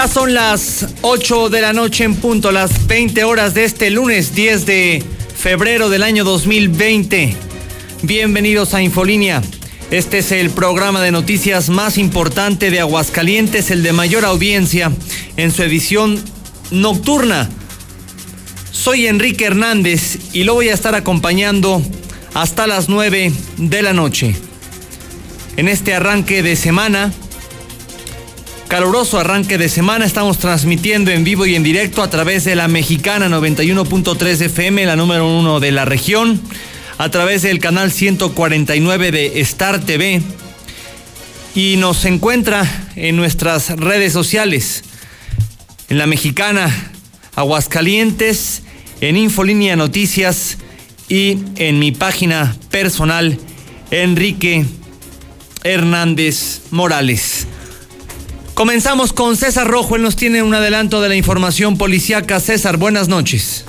Ya son las 8 de la noche en punto, las 20 horas de este lunes 10 de febrero del año 2020. Bienvenidos a Infolínea. Este es el programa de noticias más importante de Aguascalientes, el de mayor audiencia en su edición nocturna. Soy Enrique Hernández y lo voy a estar acompañando hasta las 9 de la noche. En este arranque de semana, Caluroso arranque de semana, estamos transmitiendo en vivo y en directo a través de la mexicana 91.3 FM, la número uno de la región, a través del canal 149 de Star TV y nos encuentra en nuestras redes sociales, en la mexicana Aguascalientes, en Infolínea Noticias y en mi página personal, Enrique Hernández Morales. Comenzamos con César Rojo, él nos tiene un adelanto de la información policíaca. César, buenas noches.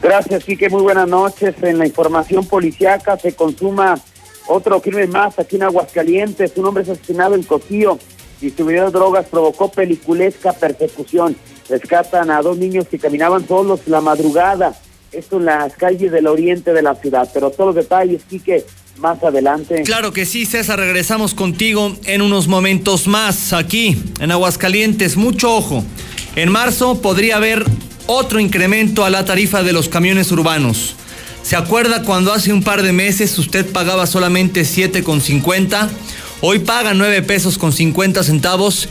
Gracias, Quique, muy buenas noches. En la información policíaca se consuma otro crimen más aquí en Aguascalientes. Un hombre asesinado en Coquío, distribuidor de drogas, provocó peliculesca persecución. Rescatan a dos niños que caminaban solos la madrugada. Esto en las calles del oriente de la ciudad. Pero todos los detalles, Quique, más adelante. Claro que sí, César, regresamos contigo en unos momentos más aquí en Aguascalientes. Mucho ojo. En marzo podría haber otro incremento a la tarifa de los camiones urbanos. ¿Se acuerda cuando hace un par de meses usted pagaba solamente 7,50? Hoy paga 9 pesos con 50 centavos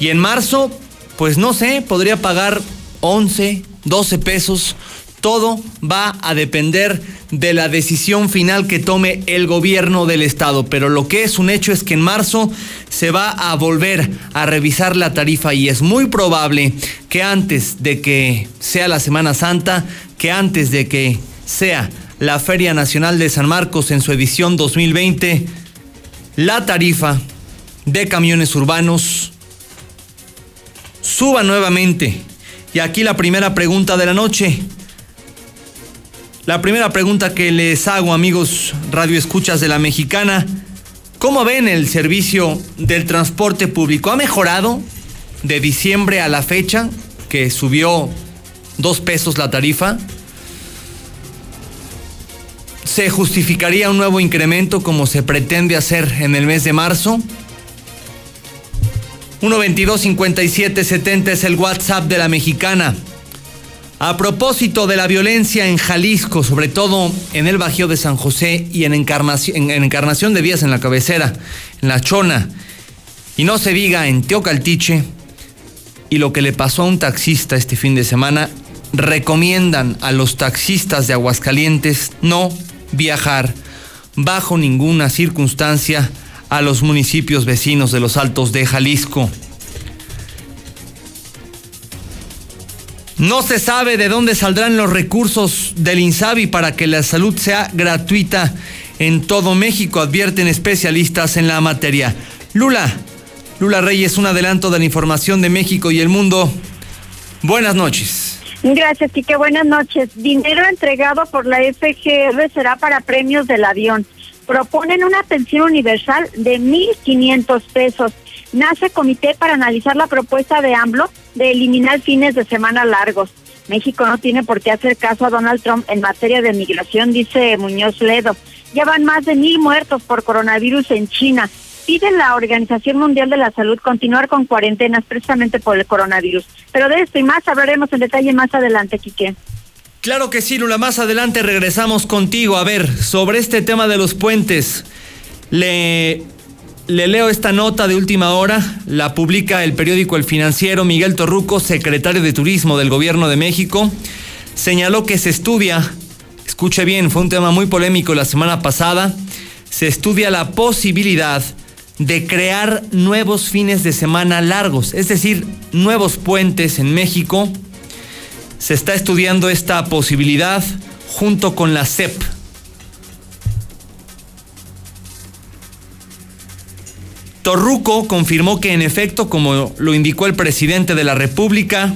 y en marzo, pues no sé, podría pagar 11, 12 pesos todo va a depender de la decisión final que tome el gobierno del estado, pero lo que es un hecho es que en marzo se va a volver a revisar la tarifa y es muy probable que antes de que sea la Semana Santa, que antes de que sea la Feria Nacional de San Marcos en su edición 2020, la tarifa de camiones urbanos suba nuevamente. Y aquí la primera pregunta de la noche. La primera pregunta que les hago, amigos Radio Escuchas de la Mexicana, ¿cómo ven el servicio del transporte público? ¿Ha mejorado de diciembre a la fecha que subió dos pesos la tarifa? ¿Se justificaría un nuevo incremento como se pretende hacer en el mes de marzo? 122 57 70 es el WhatsApp de la Mexicana. A propósito de la violencia en Jalisco, sobre todo en el Bajío de San José y en Encarnación, en Encarnación de Vías en la cabecera, en La Chona, y no se diga en Teocaltiche, y lo que le pasó a un taxista este fin de semana, recomiendan a los taxistas de Aguascalientes no viajar bajo ninguna circunstancia a los municipios vecinos de los Altos de Jalisco. No se sabe de dónde saldrán los recursos del INSABI para que la salud sea gratuita en todo México, advierten especialistas en la materia. Lula, Lula Reyes, un adelanto de la información de México y el mundo. Buenas noches. Gracias, Quique. Buenas noches. Dinero entregado por la FGR será para premios del avión. Proponen una pensión universal de 1.500 pesos nace comité para analizar la propuesta de AMLO de eliminar fines de semana largos. México no tiene por qué hacer caso a Donald Trump en materia de migración, dice Muñoz Ledo. Ya van más de mil muertos por coronavirus en China. Pide la Organización Mundial de la Salud continuar con cuarentenas precisamente por el coronavirus. Pero de esto y más hablaremos en detalle más adelante, Quique. Claro que sí, Lula. Más adelante regresamos contigo. A ver, sobre este tema de los puentes. Le le leo esta nota de última hora, la publica el periódico El Financiero. Miguel Torruco, secretario de Turismo del Gobierno de México, señaló que se estudia, escuche bien, fue un tema muy polémico la semana pasada, se estudia la posibilidad de crear nuevos fines de semana largos, es decir, nuevos puentes en México. Se está estudiando esta posibilidad junto con la CEP, Torruco confirmó que en efecto, como lo indicó el presidente de la República,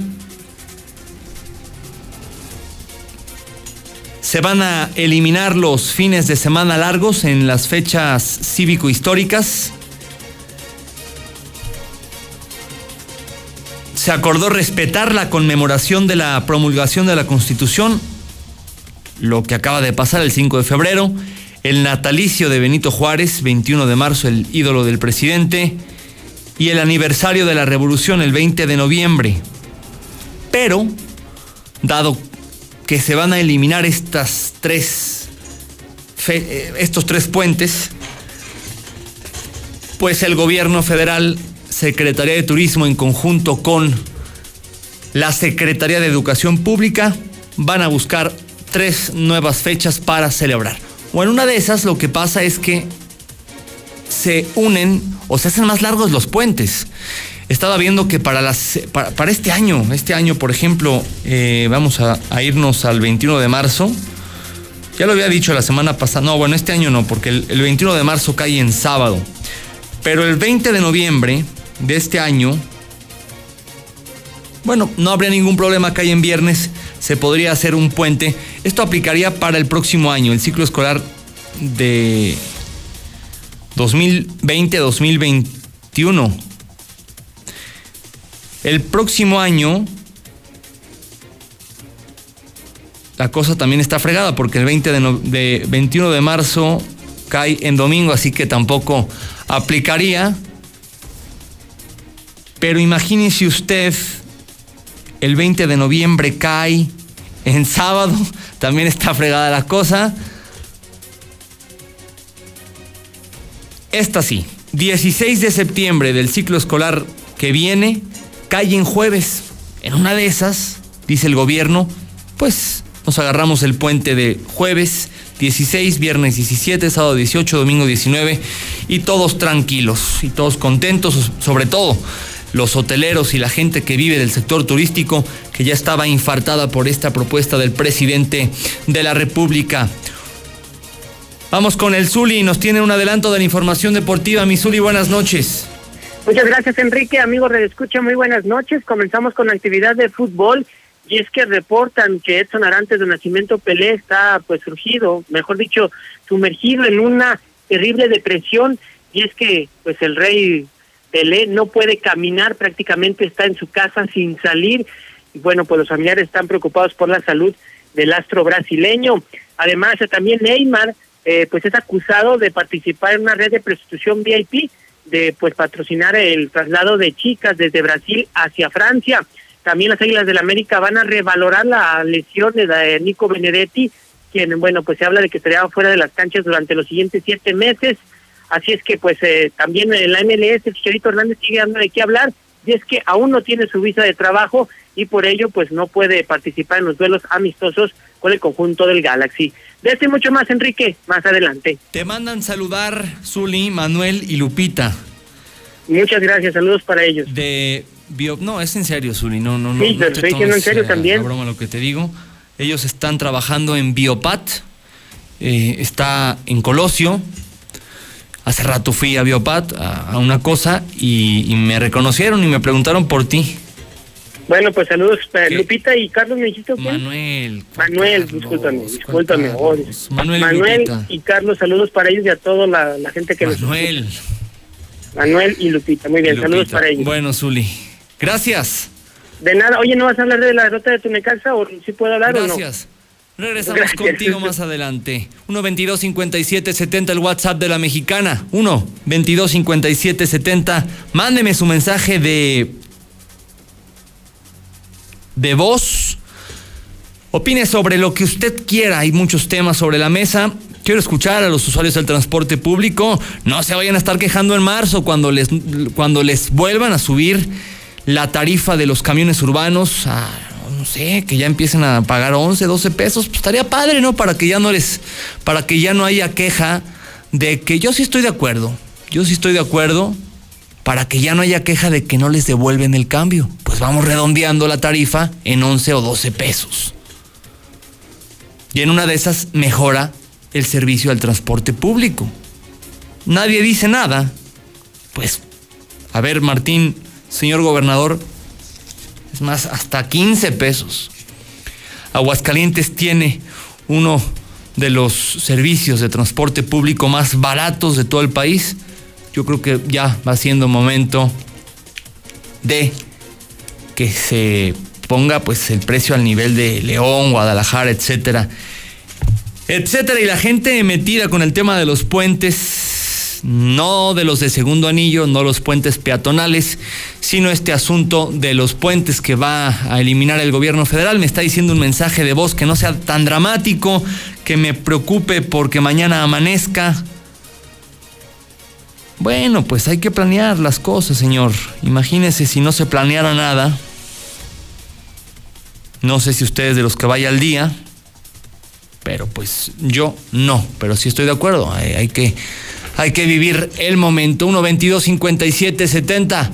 se van a eliminar los fines de semana largos en las fechas cívico-históricas. se acordó respetar la conmemoración de la promulgación de la Constitución, lo que acaba de pasar el 5 de febrero, el natalicio de Benito Juárez, 21 de marzo, el ídolo del presidente, y el aniversario de la Revolución, el 20 de noviembre. Pero, dado que se van a eliminar estas tres, eh, estos tres puentes, pues el gobierno federal, Secretaría de Turismo en conjunto con la Secretaría de Educación Pública van a buscar tres nuevas fechas para celebrar. O en una de esas lo que pasa es que se unen o se hacen más largos los puentes. Estaba viendo que para, este año, este año por ejemplo, eh, vamos a, irnos al 21 de marzo. Ya lo había dicho la semana pasada, no, bueno, este año no, porque el, el 21 de marzo cae en sábado. Pero el 20 de noviembre de este año, bueno, no habría ningún problema, cae en viernes, se podría hacer un puente. Esto aplicaría para el próximo año, el ciclo escolar de 2020-2021. El próximo año la cosa también está fregada porque el 20 de, 21 de marzo cae en domingo, así que tampoco aplicaría. Pero imagínese usted, el 20 de noviembre cae en sábado, también está fregada la cosa. Esta sí, 16 de septiembre del ciclo escolar que viene, cae en jueves. En una de esas, dice el gobierno, pues nos agarramos el puente de jueves 16, viernes 17, sábado 18, domingo 19 y todos tranquilos y todos contentos, sobre todo los hoteleros y la gente que vive del sector turístico que ya estaba infartada por esta propuesta del presidente de la República. Vamos con el Zuli, nos tiene un adelanto de la información deportiva. Mi Zuli, buenas noches. Muchas gracias, Enrique. Amigos de muy buenas noches. Comenzamos con la actividad de fútbol y es que reportan que Edson Arantes de Nacimiento Pelé está pues surgido, mejor dicho, sumergido en una terrible depresión y es que pues el rey Pelé no puede caminar, prácticamente está en su casa sin salir y bueno, pues los familiares están preocupados por la salud del astro brasileño. Además, también Neymar eh, pues es acusado de participar en una red de prostitución VIP, de pues patrocinar el traslado de chicas desde Brasil hacia Francia. También las Águilas del la América van a revalorar la lesión de Nico Benedetti, quien, bueno, pues se habla de que estaría fuera de las canchas durante los siguientes siete meses. Así es que, pues, eh, también en la MLS, el Chicharito Hernández sigue dando de qué hablar, y es que aún no tiene su visa de trabajo y por ello, pues, no puede participar en los duelos amistosos con el conjunto del Galaxy. De este mucho más, Enrique, más adelante. Te mandan saludar Zuli, Manuel y Lupita. Muchas gracias, saludos para ellos. De Bio... No, es en serio, Zuli, no, no, sí, no. estoy diciendo en serio también. broma lo que te digo. Ellos están trabajando en Biopat, eh, está en Colosio. Hace rato fui a Biopat a, una cosa y, me reconocieron y me preguntaron por ti. Bueno, pues saludos para Lupita y Carlos, ¿me dijiste Manuel. Manuel, discúlpame, discúlpame. Manuel, y, Carlos, saludos para ellos y a toda la, gente que Manuel. Manuel y Lupita, muy bien, saludos para ellos. Bueno, Zuli, gracias. De nada, oye, ¿no vas a hablar de la derrota de Tunecaxa o si puedo hablar o no? Gracias. Regresamos contigo más adelante. 1 22 57 70 el WhatsApp de la mexicana. 1 22 57 70. Mándeme su mensaje de de voz. Opine sobre lo que usted quiera. Hay muchos temas sobre la mesa. Quiero escuchar a los usuarios del transporte público. No se vayan a estar quejando en marzo cuando les, cuando les vuelvan a subir la tarifa de los camiones urbanos no sé, que ya empiecen a pagar 11, 12 pesos. Pues estaría padre, ¿no? Para que ya no les, para que ya no haya queja de que yo sí estoy de acuerdo. Yo sí estoy de acuerdo para que ya no haya queja de que no les devuelven el cambio. Pues vamos redondeando la tarifa en 11 o 12 pesos. Y en una de esas mejora el servicio al transporte público. Nadie dice nada. Pues, a ver, Martín, señor gobernador, es más, hasta 15 pesos. Aguascalientes tiene uno de los servicios de transporte público más baratos de todo el país. Yo creo que ya va siendo momento de que se ponga pues el precio al nivel de León, Guadalajara, etcétera. Etcétera. Y la gente metida con el tema de los puentes, no de los de segundo anillo, no los puentes peatonales, sino este asunto de los puentes que va a eliminar el gobierno federal. Me está diciendo un mensaje de voz que no sea tan dramático, que me preocupe porque mañana amanezca. Bueno, pues hay que planear las cosas, señor. Imagínese si no se planeara nada, no sé si ustedes de los que vaya al día, pero pues yo no, pero sí estoy de acuerdo. Hay, que, hay que vivir el momento. 1 22 57 70.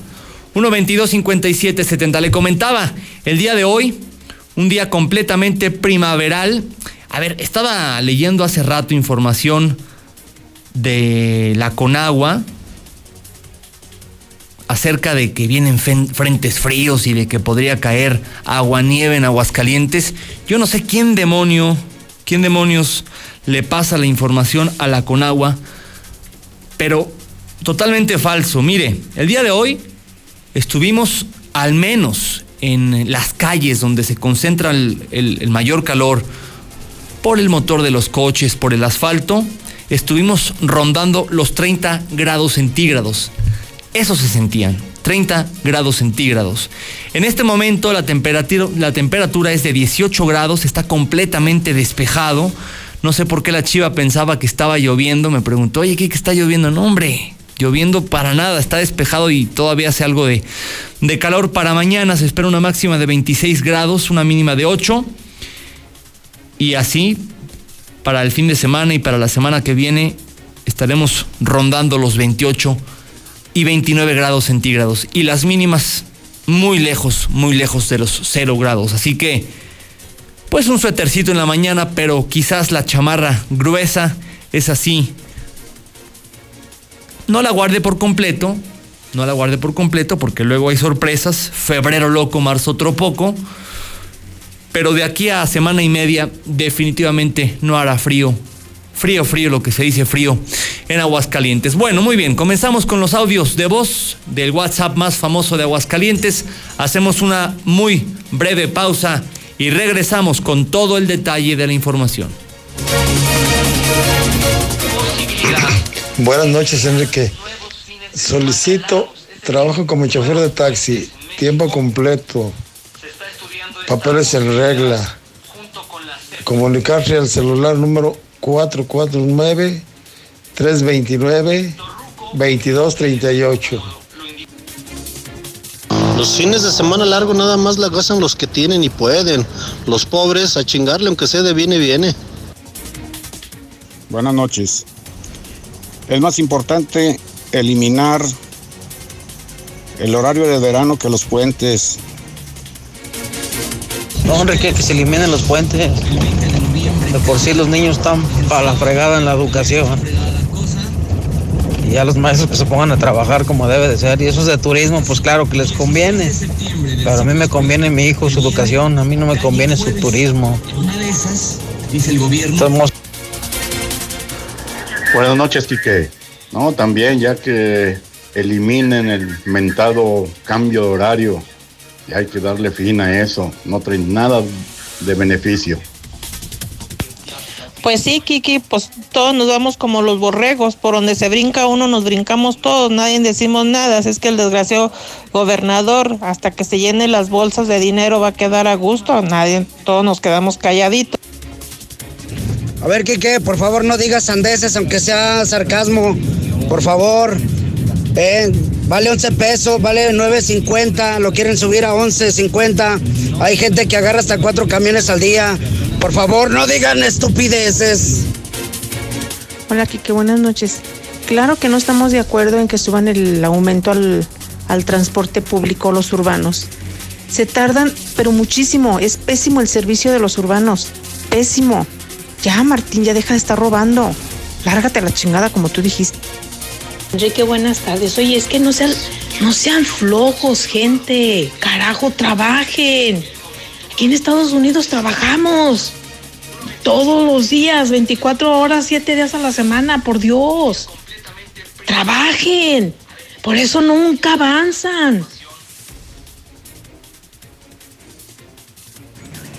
1 22 57 70. Le comentaba el día de hoy, un día completamente primaveral. A ver, estaba leyendo hace rato información de la Conagua acerca de que vienen frentes fríos y de que podría caer agua nieve en Aguascalientes. Yo no sé quién demonio, quién demonios le pasa la información a la Conagua, pero totalmente falso. Mire, el día de hoy estuvimos al menos en las calles donde se concentra el, mayor calor por el motor de los coches, por el asfalto, estuvimos rondando los 30 grados centígrados. Eso se sentían, 30 grados centígrados. En este momento la temperatura es de 18 grados, está completamente despejado. No sé por qué la chiva pensaba que estaba lloviendo. Me preguntó, oye, ¿qué está lloviendo? No, hombre, lloviendo para nada, está despejado y todavía hace algo de, de calor para mañana. Se espera una máxima de 26 grados, una mínima de 8. Y así, para el fin de semana y para la semana que viene, estaremos rondando los 28 y 29 grados centígrados. Y las mínimas muy lejos, muy lejos de los 0 grados. Así que, pues un suétercito en la mañana, pero quizás la chamarra gruesa es así. No la guarde por completo, no la guarde por completo porque luego hay sorpresas. Febrero loco, marzo otro poco. Pero de aquí a semana y media definitivamente no hará frío Frío, frío, lo que se dice frío en Aguascalientes. Bueno, muy bien, comenzamos con los audios de voz del WhatsApp más famoso de Aguascalientes. Hacemos una muy breve pausa y regresamos con todo el detalle de la información. Buenas noches, Enrique. Solicito trabajo como chofer de taxi, tiempo completo, papeles en regla, comunicarse al celular número 449-329-2238. Los fines de semana largo nada más la gozan los que tienen y pueden. Los pobres a chingarle aunque sea de viene viene. Buenas noches. Es más importante eliminar el horario de verano que los puentes. No, hombre, que, que se eliminen los puentes. De por sí los niños están para la fregada en la educación. Y ya los maestros que se pongan a trabajar como debe de ser. Y eso es de turismo, pues claro que les conviene. Pero a mí me conviene mi hijo, su educación. A mí no me conviene su turismo. dice el gobierno. Buenas noches, Quique. No, también ya que eliminen el mentado cambio de horario. Y hay que darle fin a eso. No trae nada de beneficio. Pues sí, Kiki, pues todos nos vamos como los borregos, por donde se brinca uno nos brincamos todos, nadie decimos nada, es que el desgraciado gobernador, hasta que se llene las bolsas de dinero va a quedar a gusto, nadie, todos nos quedamos calladitos. A ver, Kike, por favor no digas sandeces, aunque sea sarcasmo, por favor. vale 11 pesos, vale 9.50, lo quieren subir a 11.50. Hay gente que agarra hasta cuatro camiones al día. Por favor, no digan estupideces. Hola, Kike, buenas noches. Claro que no estamos de acuerdo en que suban el aumento al, al transporte público, los urbanos. Se tardan, pero muchísimo. Es pésimo el servicio de los urbanos. Pésimo. Ya, Martín, ya deja de estar robando. Lárgate a la chingada como tú dijiste. Enrique, buenas tardes. Oye, es que no sean, no sean flojos, gente. Carajo, trabajen. Aquí en Estados Unidos trabajamos todos los días, 24 horas, 7 días a la semana, por Dios. Trabajen. Por eso nunca avanzan.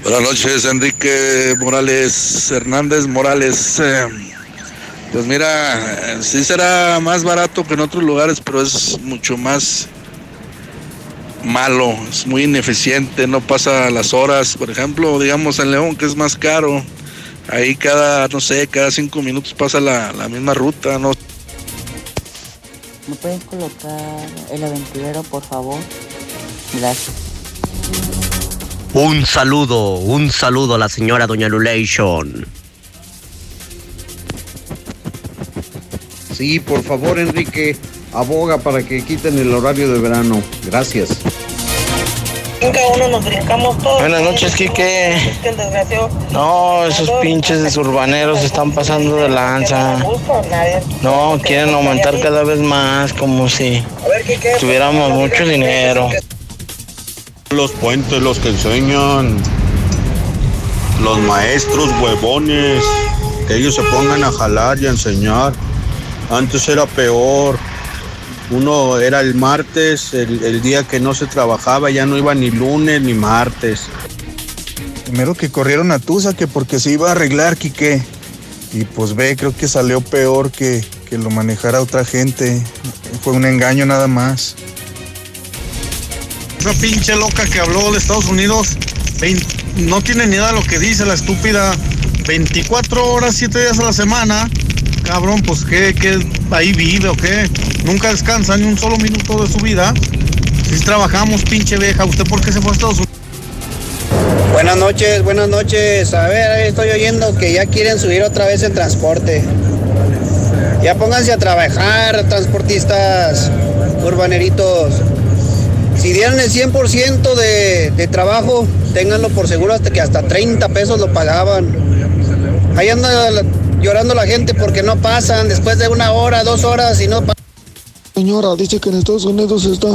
Buenas noches, Enrique Morales Hernández Morales. Eh, pues mira, sí será más barato que en otros lugares, pero es mucho más malo, es muy ineficiente, no pasa las horas. Por ejemplo, digamos en León, que es más caro, ahí cada, no sé, cada cinco minutos pasa la, la misma ruta, ¿no? ¿Me pueden colocar el aventurero, por favor? Gracias. Un saludo, un saludo a la señora Doña Lulation. Sí, por favor, Enrique, aboga para que quiten el horario de verano. Gracias. Cada uno nos brincamos todos. Buenas noches, Quique. Es que el desgraciado. No, esos pinches desurbaneros están pasando de lanza. No, quieren aumentar cada vez más, como si tuviéramos mucho dinero. Los puentes, los que enseñan. Los maestros huevones. Que ellos se pongan a jalar y a enseñar. Antes era peor. Uno era el martes, el, el día que no se trabajaba, ya no iba ni lunes ni martes. Primero que corrieron a Tusa que porque se iba a arreglar, Quique. Y pues ve, creo que salió peor que, que lo manejara otra gente. Fue un engaño nada más. Esa pinche loca que habló de Estados Unidos no tiene ni idea de lo que dice la estúpida. 24 horas, 7 días a la semana. Cabrón, pues ¿qué, qué ahí vive o qué? Nunca descansa ni un solo minuto de su vida. Si trabajamos, pinche vieja, ¿usted por qué se fue a Estados Unidos? Buenas noches, buenas noches. A ver, estoy oyendo que ya quieren subir otra vez el transporte. Ya pónganse a trabajar, transportistas, urbaneritos. Si dieran el 100% de, de trabajo, ténganlo por seguro hasta que hasta 30 pesos lo pagaban. Ahí anda la- llorando la gente porque no pasan después de una hora, dos horas y no pasan. Señora, dice que en Estados Unidos está.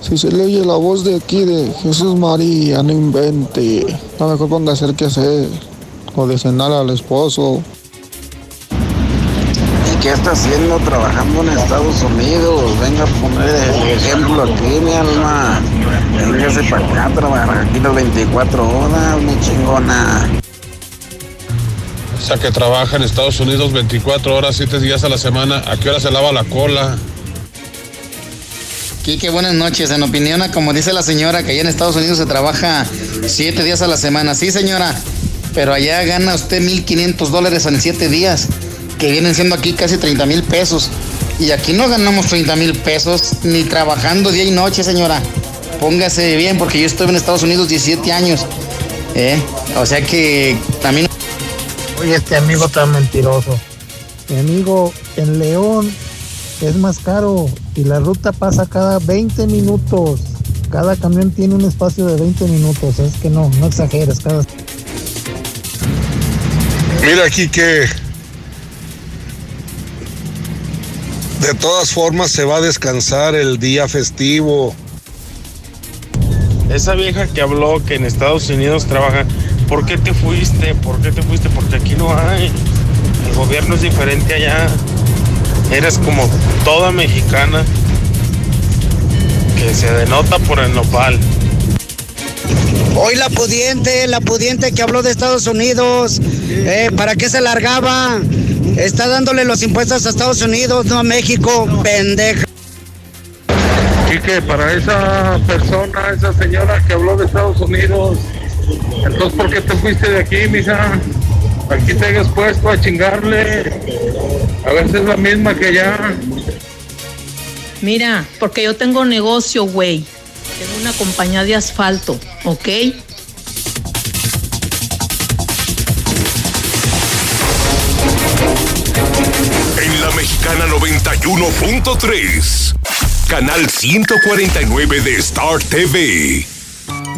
Si se le oye la voz de aquí de Jesús María, no invente. A lo mejor ponga a hacer qué hacer. O de cenar al esposo. ¿Y qué está haciendo trabajando en Estados Unidos? Venga a poner el ejemplo aquí, mi alma. Véngase para acá a trabajar aquí las 24 horas, mi chingona. O sea, que trabaja en Estados Unidos 24 horas, 7 días a la semana. ¿A qué hora se lava la cola? Quique, buenas noches. En opinión, como dice la señora, que allá en Estados Unidos se trabaja siete días a la semana. Sí, señora, pero allá gana usted 1.500 dólares en siete días, que vienen siendo aquí casi 30 mil pesos. Y aquí no ganamos 30 mil pesos ni trabajando día y noche, señora. Póngase bien, porque yo estuve en Estados Unidos 17 años. ¿eh? O sea que también... Oye, este amigo tan mentiroso. Mi amigo en León es más caro y la ruta pasa cada 20 minutos. Cada camión tiene un espacio de 20 minutos. Es que no, no exageres. Cada... Mira aquí que de todas formas se va a descansar el día festivo. Esa vieja que habló que en Estados Unidos trabaja, ¿por qué te fuiste? ¿Por qué te fuiste? Porque aquí no hay. El gobierno es diferente allá. Eres como toda mexicana que se denota por el nopal. Hoy la pudiente, la pudiente que habló de Estados Unidos, eh, ¿para qué se largaba? Está dándole los impuestos a Estados Unidos, no a México, pendeja. Quique, para esa persona, esa señora que habló de Estados Unidos, entonces ¿por qué te fuiste de aquí, misa? Aquí te hayas puesto a chingarle. A ver si es la misma que allá. Mira, porque yo tengo negocio, güey. Tengo una compañía de asfalto, ¿ok? En la Mexicana 91.3, canal 149 de Star TV.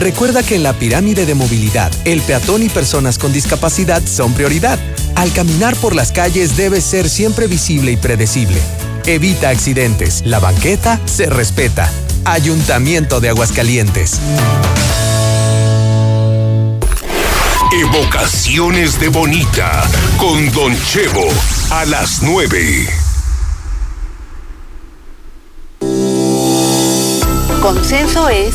Recuerda que en la pirámide de movilidad, el peatón y personas con discapacidad son prioridad. Al caminar por las calles debe ser siempre visible y predecible. Evita accidentes. La banqueta se respeta. Ayuntamiento de Aguascalientes. Evocaciones de Bonita con Don Chevo a las 9. Consenso es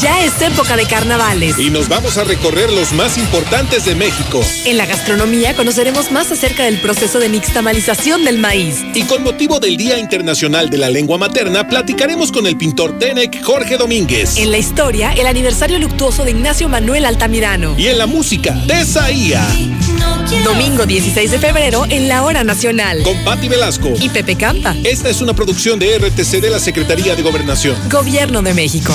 Ya es época de carnavales. Y nos vamos a recorrer los más importantes de México. En la gastronomía conoceremos más acerca del proceso de nixtamalización del maíz. Y con motivo del Día Internacional de la Lengua Materna, platicaremos con el pintor Tenec Jorge Domínguez. En la historia, el aniversario luctuoso de Ignacio Manuel Altamirano. Y en la música, Tesaía. Domingo 16 de febrero en la Hora Nacional. Con Patti Velasco. Y Pepe Campa. Esta es una producción de RTC de la Secretaría de Gobernación. Gobierno de México.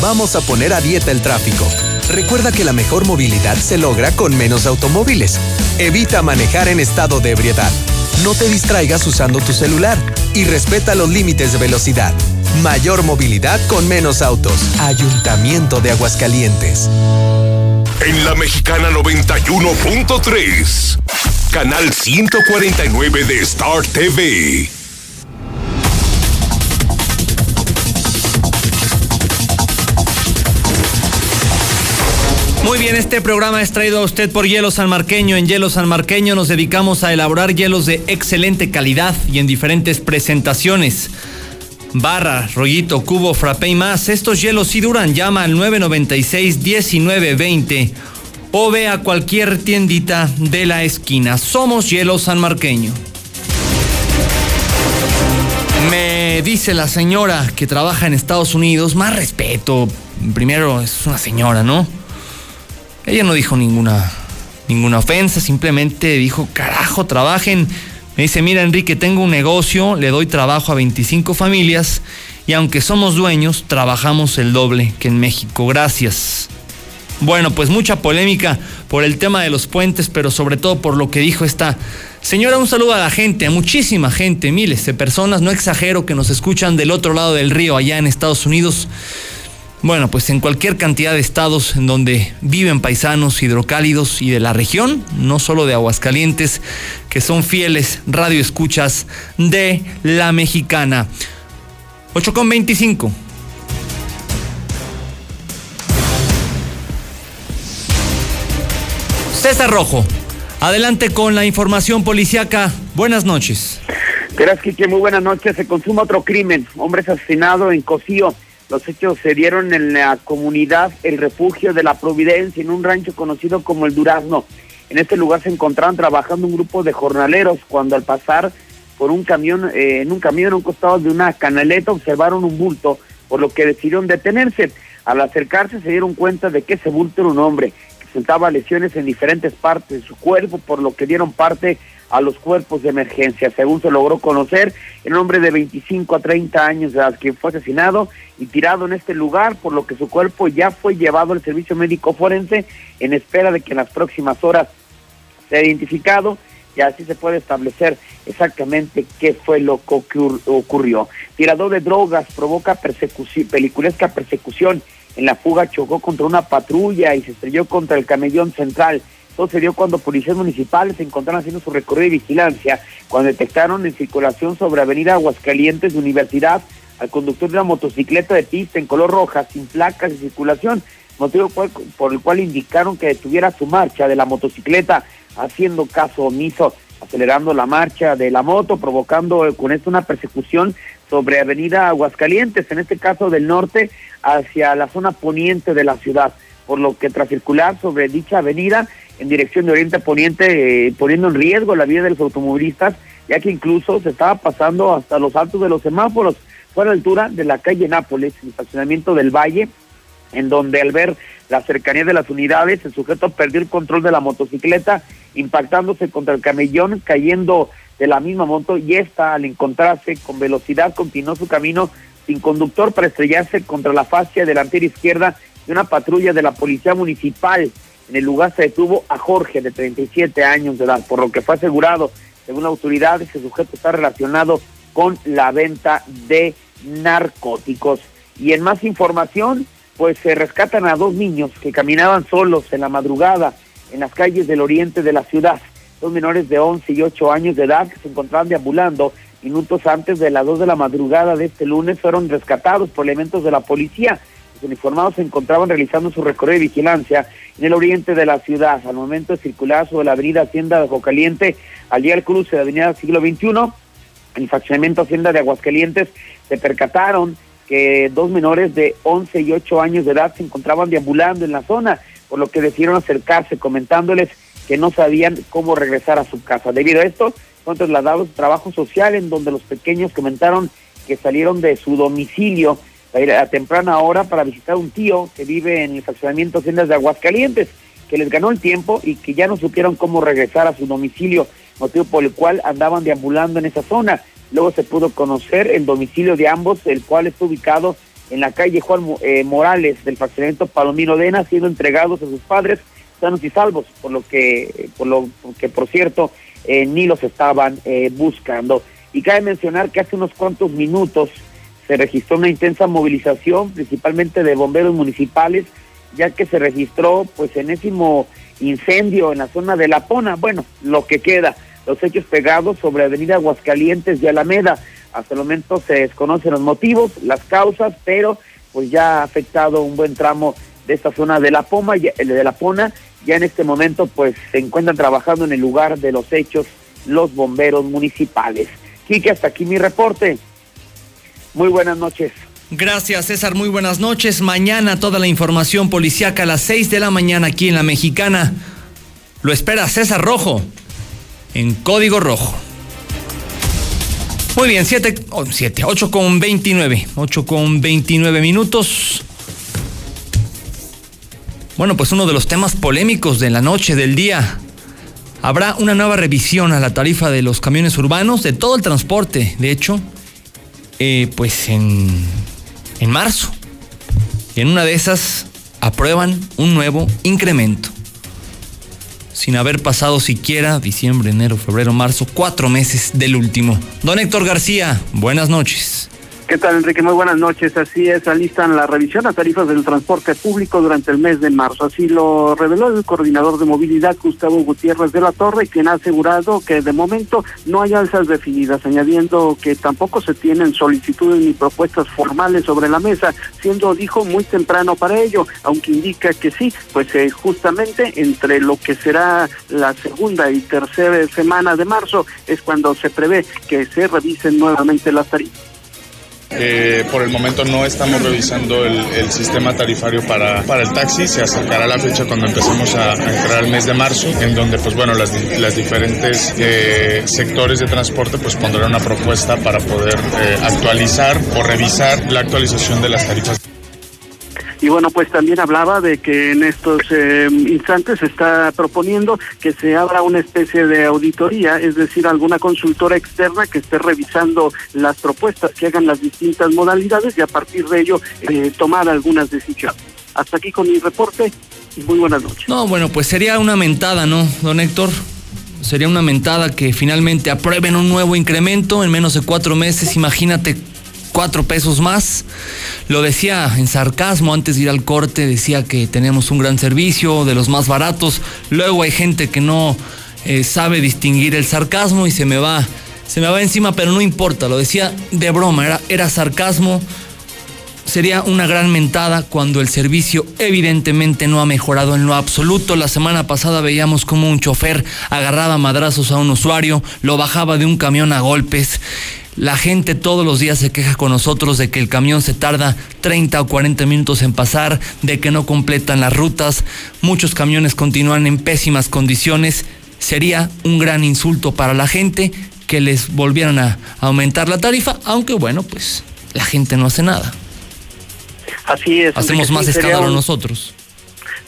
Vamos a poner a dieta el tráfico. Recuerda que la mejor movilidad se logra con menos automóviles. Evita manejar en estado de ebriedad. No te distraigas usando tu celular y respeta los límites de velocidad. Mayor movilidad con menos autos. Ayuntamiento de Aguascalientes. En la Mexicana 91.3, canal 149 de Star TV. Muy bien, este programa es traído a usted por Hielo San Marqueño. En Hielo San Marqueño nos dedicamos a elaborar hielos de excelente calidad y en diferentes presentaciones. Barra, rollito, cubo, frappé y más. Estos hielos sí duran. Llama al 996-1920 o ve a cualquier tiendita de la esquina. Somos Hielo San Marqueño. Me dice la señora que trabaja en Estados Unidos, más respeto. Primero es una señora, ¿no? Ella no dijo ninguna, ninguna ofensa, simplemente dijo, carajo, trabajen. Me dice, mira Enrique, tengo un negocio, le doy trabajo a 25 familias y aunque somos dueños, trabajamos el doble que en México. Gracias. Bueno, pues mucha polémica por el tema de los puentes, pero sobre todo por lo que dijo esta señora. Un saludo a la gente, a muchísima gente, miles de personas, no exagero, que nos escuchan del otro lado del río, allá en Estados Unidos. Bueno, pues en cualquier cantidad de estados en donde viven paisanos hidrocálidos y de la región, no solo de Aguascalientes, que son fieles radioescuchas de la mexicana. 8 con 25. César Rojo, adelante con la información policiaca. Buenas noches. Gracias, Kike. Muy buenas noches. Se consuma otro crimen. Hombre asesinado en Cocío. Los hechos se dieron en la comunidad El Refugio de la Providencia, en un rancho conocido como El Durazno. En este lugar se encontraban trabajando un grupo de jornaleros cuando al pasar por un camión, eh, en un camión a un costado de una canaleta observaron un bulto, por lo que decidieron detenerse. Al acercarse se dieron cuenta de que ese bulto era un hombre que presentaba lesiones en diferentes partes de su cuerpo, por lo que dieron parte a los cuerpos de emergencia. Según se logró conocer, el hombre de 25 a 30 años de edad quien fue asesinado y tirado en este lugar, por lo que su cuerpo ya fue llevado al servicio médico forense en espera de que en las próximas horas sea identificado y así se puede establecer exactamente qué fue lo que ocurrió. Tirador de drogas provoca persecución, peliculesca persecución. En la fuga chocó contra una patrulla y se estrelló contra el camellón central. Todo se dio cuando policías municipales se encontraron haciendo su recorrido de vigilancia, cuando detectaron en circulación sobre Avenida Aguascalientes de Universidad al conductor de una motocicleta de pista en color roja, sin placas de circulación, motivo por el cual indicaron que detuviera su marcha de la motocicleta, haciendo caso omiso, acelerando la marcha de la moto, provocando con esto una persecución sobre Avenida Aguascalientes, en este caso del norte, hacia la zona poniente de la ciudad, por lo que tras circular sobre dicha avenida, en dirección de Oriente Poniente, eh, poniendo en riesgo la vida de los automovilistas, ya que incluso se estaba pasando hasta los altos de los semáforos, fue a la altura de la calle Nápoles, el estacionamiento del Valle, en donde al ver la cercanía de las unidades, el sujeto perdió el control de la motocicleta, impactándose contra el camellón, cayendo de la misma moto y esta, al encontrarse con velocidad, continuó su camino sin conductor para estrellarse contra la fascia delantera izquierda de una patrulla de la policía municipal. En el lugar se detuvo a Jorge, de 37 años de edad, por lo que fue asegurado, según la autoridad, ese sujeto está relacionado con la venta de narcóticos. Y en más información, pues se rescatan a dos niños que caminaban solos en la madrugada en las calles del oriente de la ciudad. Dos menores de 11 y 8 años de edad que se encontraban deambulando minutos antes de las 2 de la madrugada de este lunes fueron rescatados por elementos de la policía los uniformados se encontraban realizando su recorrido de vigilancia en el oriente de la ciudad. Al momento de circular sobre la avenida Hacienda de Jocaliente, al día del cruce de la avenida Siglo XXI, el fraccionamiento Hacienda de Aguascalientes, se percataron que dos menores de 11 y 8 años de edad se encontraban deambulando en la zona, por lo que decidieron acercarse comentándoles que no sabían cómo regresar a su casa. Debido a esto, fueron trasladados a trabajo social en donde los pequeños comentaron que salieron de su domicilio a temprana hora para visitar a un tío que vive en el fraccionamiento Haciendas de Aguascalientes, que les ganó el tiempo y que ya no supieron cómo regresar a su domicilio, motivo por el cual andaban deambulando en esa zona. Luego se pudo conocer el domicilio de ambos, el cual está ubicado en la calle Juan eh, Morales del fraccionamiento Palomino Dena, siendo entregados a sus padres sanos y salvos, por lo que, por lo que por cierto, eh, ni los estaban eh, buscando. Y cabe mencionar que hace unos cuantos minutos se registró una intensa movilización, principalmente de bomberos municipales, ya que se registró pues enésimo incendio en la zona de La Pona, bueno, lo que queda, los hechos pegados sobre Avenida Aguascalientes y Alameda. Hasta el momento se desconocen los motivos, las causas, pero pues ya ha afectado un buen tramo de esta zona de La Poma, de La Pona, ya en este momento pues se encuentran trabajando en el lugar de los hechos los bomberos municipales. Quique, hasta aquí mi reporte. Muy buenas noches. Gracias, César. Muy buenas noches. Mañana toda la información policiaca a las 6 de la mañana aquí en la Mexicana. Lo espera César Rojo en Código Rojo. Muy bien, 7, 7, 8 con 29. 8 con 29 minutos. Bueno, pues uno de los temas polémicos de la noche, del día. Habrá una nueva revisión a la tarifa de los camiones urbanos, de todo el transporte, de hecho, eh, pues en, en marzo. Y en una de esas aprueban un nuevo incremento. Sin haber pasado siquiera diciembre, enero, febrero, marzo, cuatro meses del último. Don Héctor García, buenas noches. ¿Qué tal, Enrique? Muy buenas noches. Así es, alistan la revisión a tarifas del transporte público durante el mes de marzo. Así lo reveló el coordinador de movilidad, Gustavo Gutiérrez de la Torre, quien ha asegurado que de momento no hay alzas definidas, añadiendo que tampoco se tienen solicitudes ni propuestas formales sobre la mesa, siendo, dijo, muy temprano para ello, aunque indica que sí, pues eh, justamente entre lo que será la segunda y tercera semana de marzo es cuando se prevé que se revisen nuevamente las tarifas. Eh, por el momento no estamos revisando el, sistema tarifario para, para el taxi. Se acercará la fecha cuando empecemos a, entrar al mes de marzo, en donde pues bueno las diferentes eh, sectores de transporte pues pondrán una propuesta para poder eh, actualizar o revisar la actualización de las tarifas. Y bueno, pues también hablaba de que en estos eh, instantes se está proponiendo que se abra una especie de auditoría, es decir, alguna consultora externa que esté revisando las propuestas que hagan las distintas modalidades y a partir de ello eh, tomar algunas decisiones. Hasta aquí con mi reporte y muy buenas noches. No, bueno, pues sería una mentada, ¿no, don Héctor? Sería una mentada que finalmente aprueben un nuevo incremento en menos de cuatro meses. Imagínate, cuatro pesos más. Lo decía en sarcasmo antes de ir al corte, decía que tenemos un gran servicio, de los más baratos. Luego hay gente que no eh, sabe distinguir el sarcasmo y se me va, se me va encima, pero no importa. Lo decía de broma, era, sarcasmo sería una gran mentada cuando el servicio evidentemente no ha mejorado en lo absoluto. La semana pasada veíamos como un chofer agarraba madrazos a un usuario, lo bajaba de un camión a golpes. La gente todos los días se queja con nosotros de que el camión se tarda 30 o 40 minutos en pasar, de que no completan las rutas, muchos camiones continúan en pésimas condiciones. Sería un gran insulto para la gente que les volvieran a aumentar la tarifa, aunque bueno, pues la gente no hace nada. Así es. Hacemos más escándalo un- nosotros.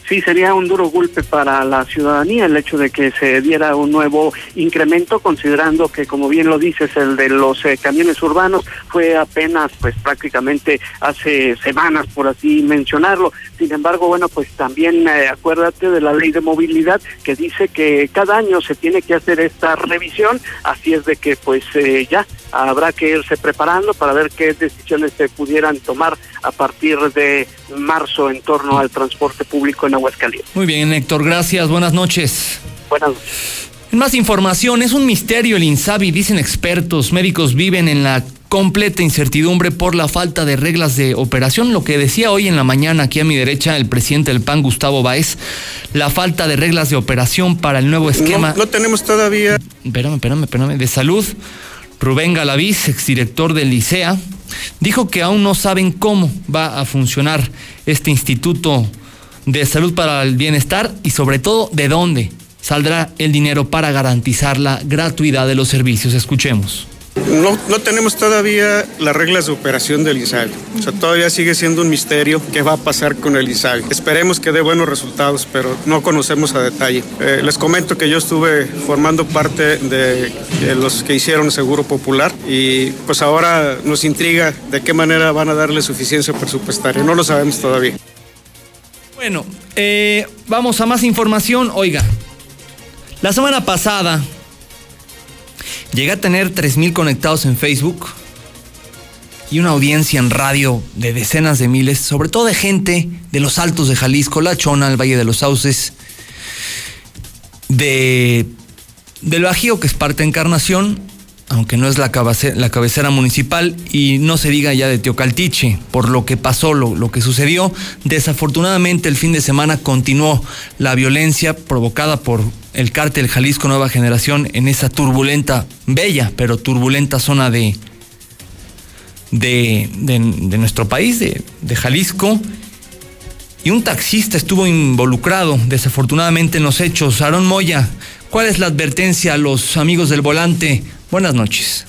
Sí, sería un duro golpe para la ciudadanía el hecho de que se diera un nuevo incremento, considerando que, como bien lo dices, el de los eh, camiones urbanos fue apenas, pues prácticamente hace semanas, por así mencionarlo. Sin embargo, bueno, pues también eh, acuérdate de la ley de movilidad que dice que cada año se tiene que hacer esta revisión, así es de que, pues eh, ya habrá que irse preparando para ver qué decisiones se pudieran tomar a partir de marzo en torno al transporte público en Aguascalientes. Muy bien, Héctor, gracias. Buenas noches. Buenas En más información, es un misterio el INSABI, dicen expertos. Médicos viven en la completa incertidumbre por la falta de reglas de operación. Lo que decía hoy en la mañana aquí a mi derecha el presidente del PAN, Gustavo Baez, la falta de reglas de operación para el nuevo esquema. No, no tenemos todavía. Espérame, espérame, espérame. De salud, Rubén Galaviz, exdirector del Licea, dijo que aún no saben cómo va a funcionar este instituto de salud para el bienestar y sobre todo de dónde saldrá el dinero para garantizar la gratuidad de los servicios. Escuchemos. No, no tenemos todavía las reglas de operación del INSABI. O sea, todavía sigue siendo un misterio qué va a pasar con el INSABI. Esperemos que dé buenos resultados, pero no conocemos a detalle. Eh, les comento que yo estuve formando parte de, los que hicieron Seguro Popular y pues ahora nos intriga de qué manera van a darle suficiencia presupuestaria. No lo sabemos todavía. Bueno, eh, vamos a más información. Oiga, la semana pasada llegué a tener 3.000 conectados en Facebook y una audiencia en radio de decenas de miles, sobre todo de gente de los altos de Jalisco, La Chona, el Valle de los Sauces, de, del Bajío, que es parte de Encarnación, aunque no es la, cabece- la cabecera municipal, y no se diga ya de Teocaltiche, por lo que pasó, lo, lo que sucedió. Desafortunadamente el fin de semana continuó la violencia provocada por el cártel Jalisco Nueva Generación en esa turbulenta, bella, pero turbulenta zona de, de, de- nuestro país, de, de Jalisco. Y un taxista estuvo involucrado, desafortunadamente, en los hechos. Aarón Moya, ¿cuál es la advertencia a los amigos del volante? Buenas noches.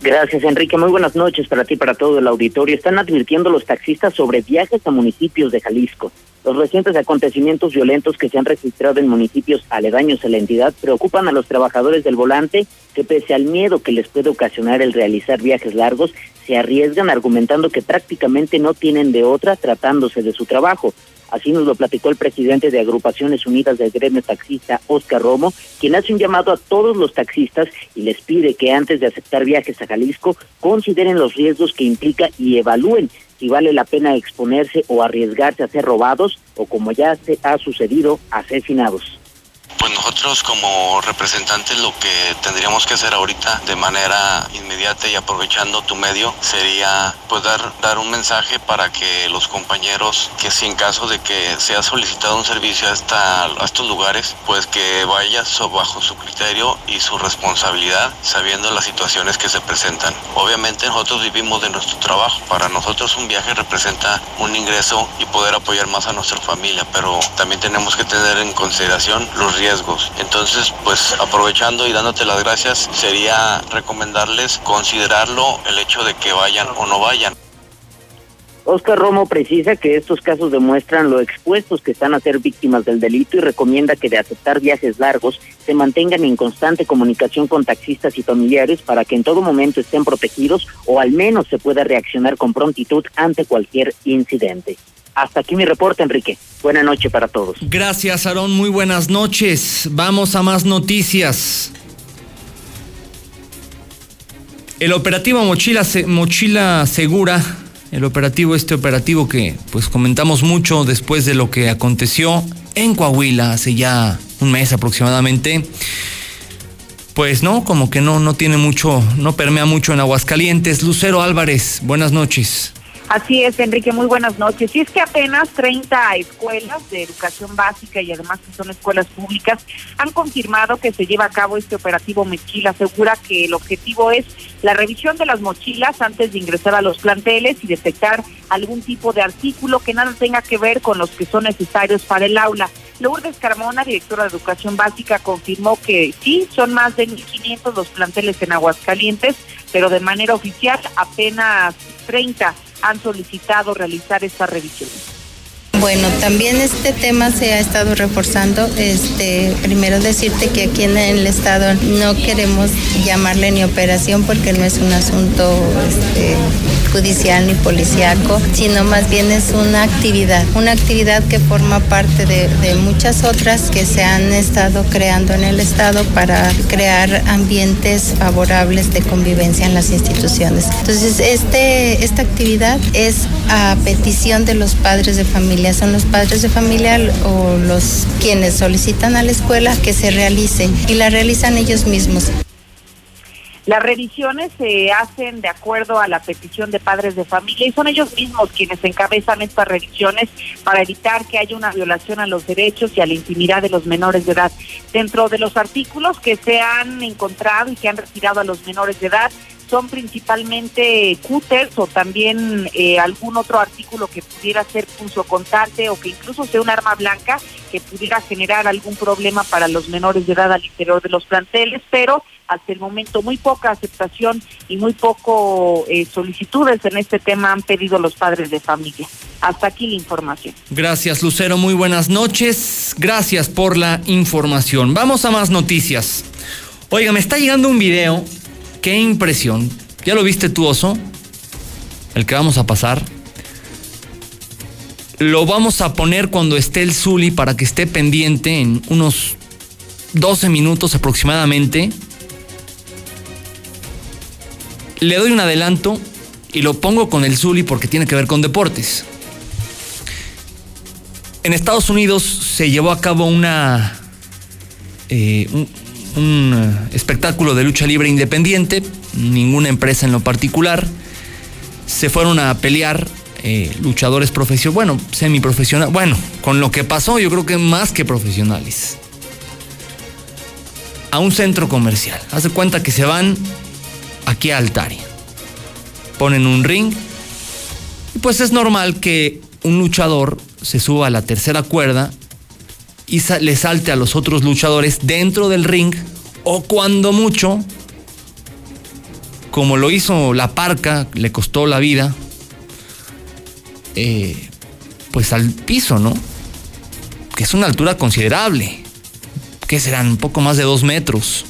Gracias, Enrique. Muy buenas noches para ti y para todo el auditorio. Están advirtiendo los taxistas sobre viajes a municipios de Jalisco. Los recientes acontecimientos violentos que se han registrado en municipios aledaños a la entidad preocupan a los trabajadores del volante que pese al miedo que les puede ocasionar el realizar viajes largos, se arriesgan argumentando que prácticamente no tienen de otra tratándose de su trabajo. Así nos lo platicó el presidente de Agrupaciones Unidas del Gremio Taxista, Oscar Romo, quien hace un llamado a todos los taxistas y les pide que antes de aceptar viajes a Jalisco consideren los riesgos que implica y evalúen si vale la pena exponerse o arriesgarse a ser robados o, como ya se ha sucedido, asesinados. Pues nosotros como representantes lo que tendríamos que hacer ahorita de manera inmediata y aprovechando tu medio sería pues dar, dar un mensaje para que los compañeros que si en caso de que sea solicitado un servicio a, esta, a estos lugares pues que vaya bajo su criterio y su responsabilidad sabiendo las situaciones que se presentan. Obviamente nosotros vivimos de nuestro trabajo. Para nosotros un viaje representa un ingreso y poder apoyar más a nuestra familia, pero también tenemos que tener en consideración los riesgos. Entonces, pues aprovechando y dándote las gracias, sería recomendarles considerarlo el hecho de que vayan o no vayan. Oscar Romo precisa que estos casos demuestran lo expuestos que están a ser víctimas del delito y recomienda que de aceptar viajes largos se mantengan en constante comunicación con taxistas y familiares para que en todo momento estén protegidos o al menos se pueda reaccionar con prontitud ante cualquier incidente. Hasta aquí mi reporte, Enrique. Buenas noches para todos. Gracias, Aarón. Muy buenas noches. Vamos a más noticias. El operativo Mochila, Mochila Segura el operativo, este operativo que pues comentamos mucho después de lo que aconteció en Coahuila hace ya un mes aproximadamente. Pues no, como que no, no tiene mucho, no permea mucho en Aguascalientes. Lucero Álvarez, buenas noches. Así es, Enrique, muy buenas noches. Y es que apenas 30 escuelas de educación básica y además que son escuelas públicas han confirmado que se lleva a cabo este operativo Mochila Segura, que el objetivo es la revisión de las mochilas antes de ingresar a los planteles y detectar algún tipo de artículo que nada tenga que ver con los que son necesarios para el aula. Lourdes Carmona, directora de Educación Básica, confirmó que sí, son más de 1.500 los planteles en Aguascalientes, pero de manera oficial apenas 30 han solicitado realizar esta revisión. Bueno, también este tema se ha estado reforzando. Este, primero decirte que aquí en el estado no queremos llamarle ni operación porque no es un asunto este, judicial ni policíaco, sino más bien es una actividad, una actividad que forma parte de, muchas otras que se han estado creando en el Estado para crear ambientes favorables de convivencia en las instituciones. Entonces, este, esta actividad es a petición de los padres de familia, son los padres de familia o los quienes solicitan a la escuela que se realice y la realizan ellos mismos. Las revisiones se hacen de acuerdo a la petición de padres de familia y son ellos mismos quienes encabezan estas revisiones para evitar que haya una violación a los derechos y a la intimidad de los menores de edad. Dentro de los artículos que se han encontrado y que han retirado a los menores de edad, son principalmente cúters o también eh, algún otro artículo que pudiera ser contante o que incluso sea un arma blanca que pudiera generar algún problema para los menores de edad al interior de los planteles, pero hasta el momento muy poca aceptación y muy poco eh, solicitudes en este tema han pedido los padres de familia. Hasta aquí la información. Gracias, Lucero. Muy buenas noches. Gracias por la información. Vamos a más noticias. Oiga, me está llegando un video. Qué impresión. ¿Ya lo viste tú, oso? El que vamos a pasar. Lo vamos a poner cuando esté el Zuli para que esté pendiente en unos 12 minutos aproximadamente le doy un adelanto y lo pongo con el Zuli porque tiene que ver con deportes. En Estados Unidos se llevó a cabo una eh, eh, espectáculo de lucha libre independiente, ninguna empresa en lo particular. Se fueron a pelear eh, luchadores profesionales, bueno, semiprofesionales, bueno, con lo que pasó yo creo que más que profesionales. A un centro comercial. Hace cuenta que se van aquí a Altari. Ponen un ring y pues es normal que un luchador se suba a la tercera cuerda y le salte a los otros luchadores dentro del ring o cuando mucho, como lo hizo la parca, le costó la vida, eh, pues al piso, ¿no? Que es una altura considerable, que serán un poco más de dos metros.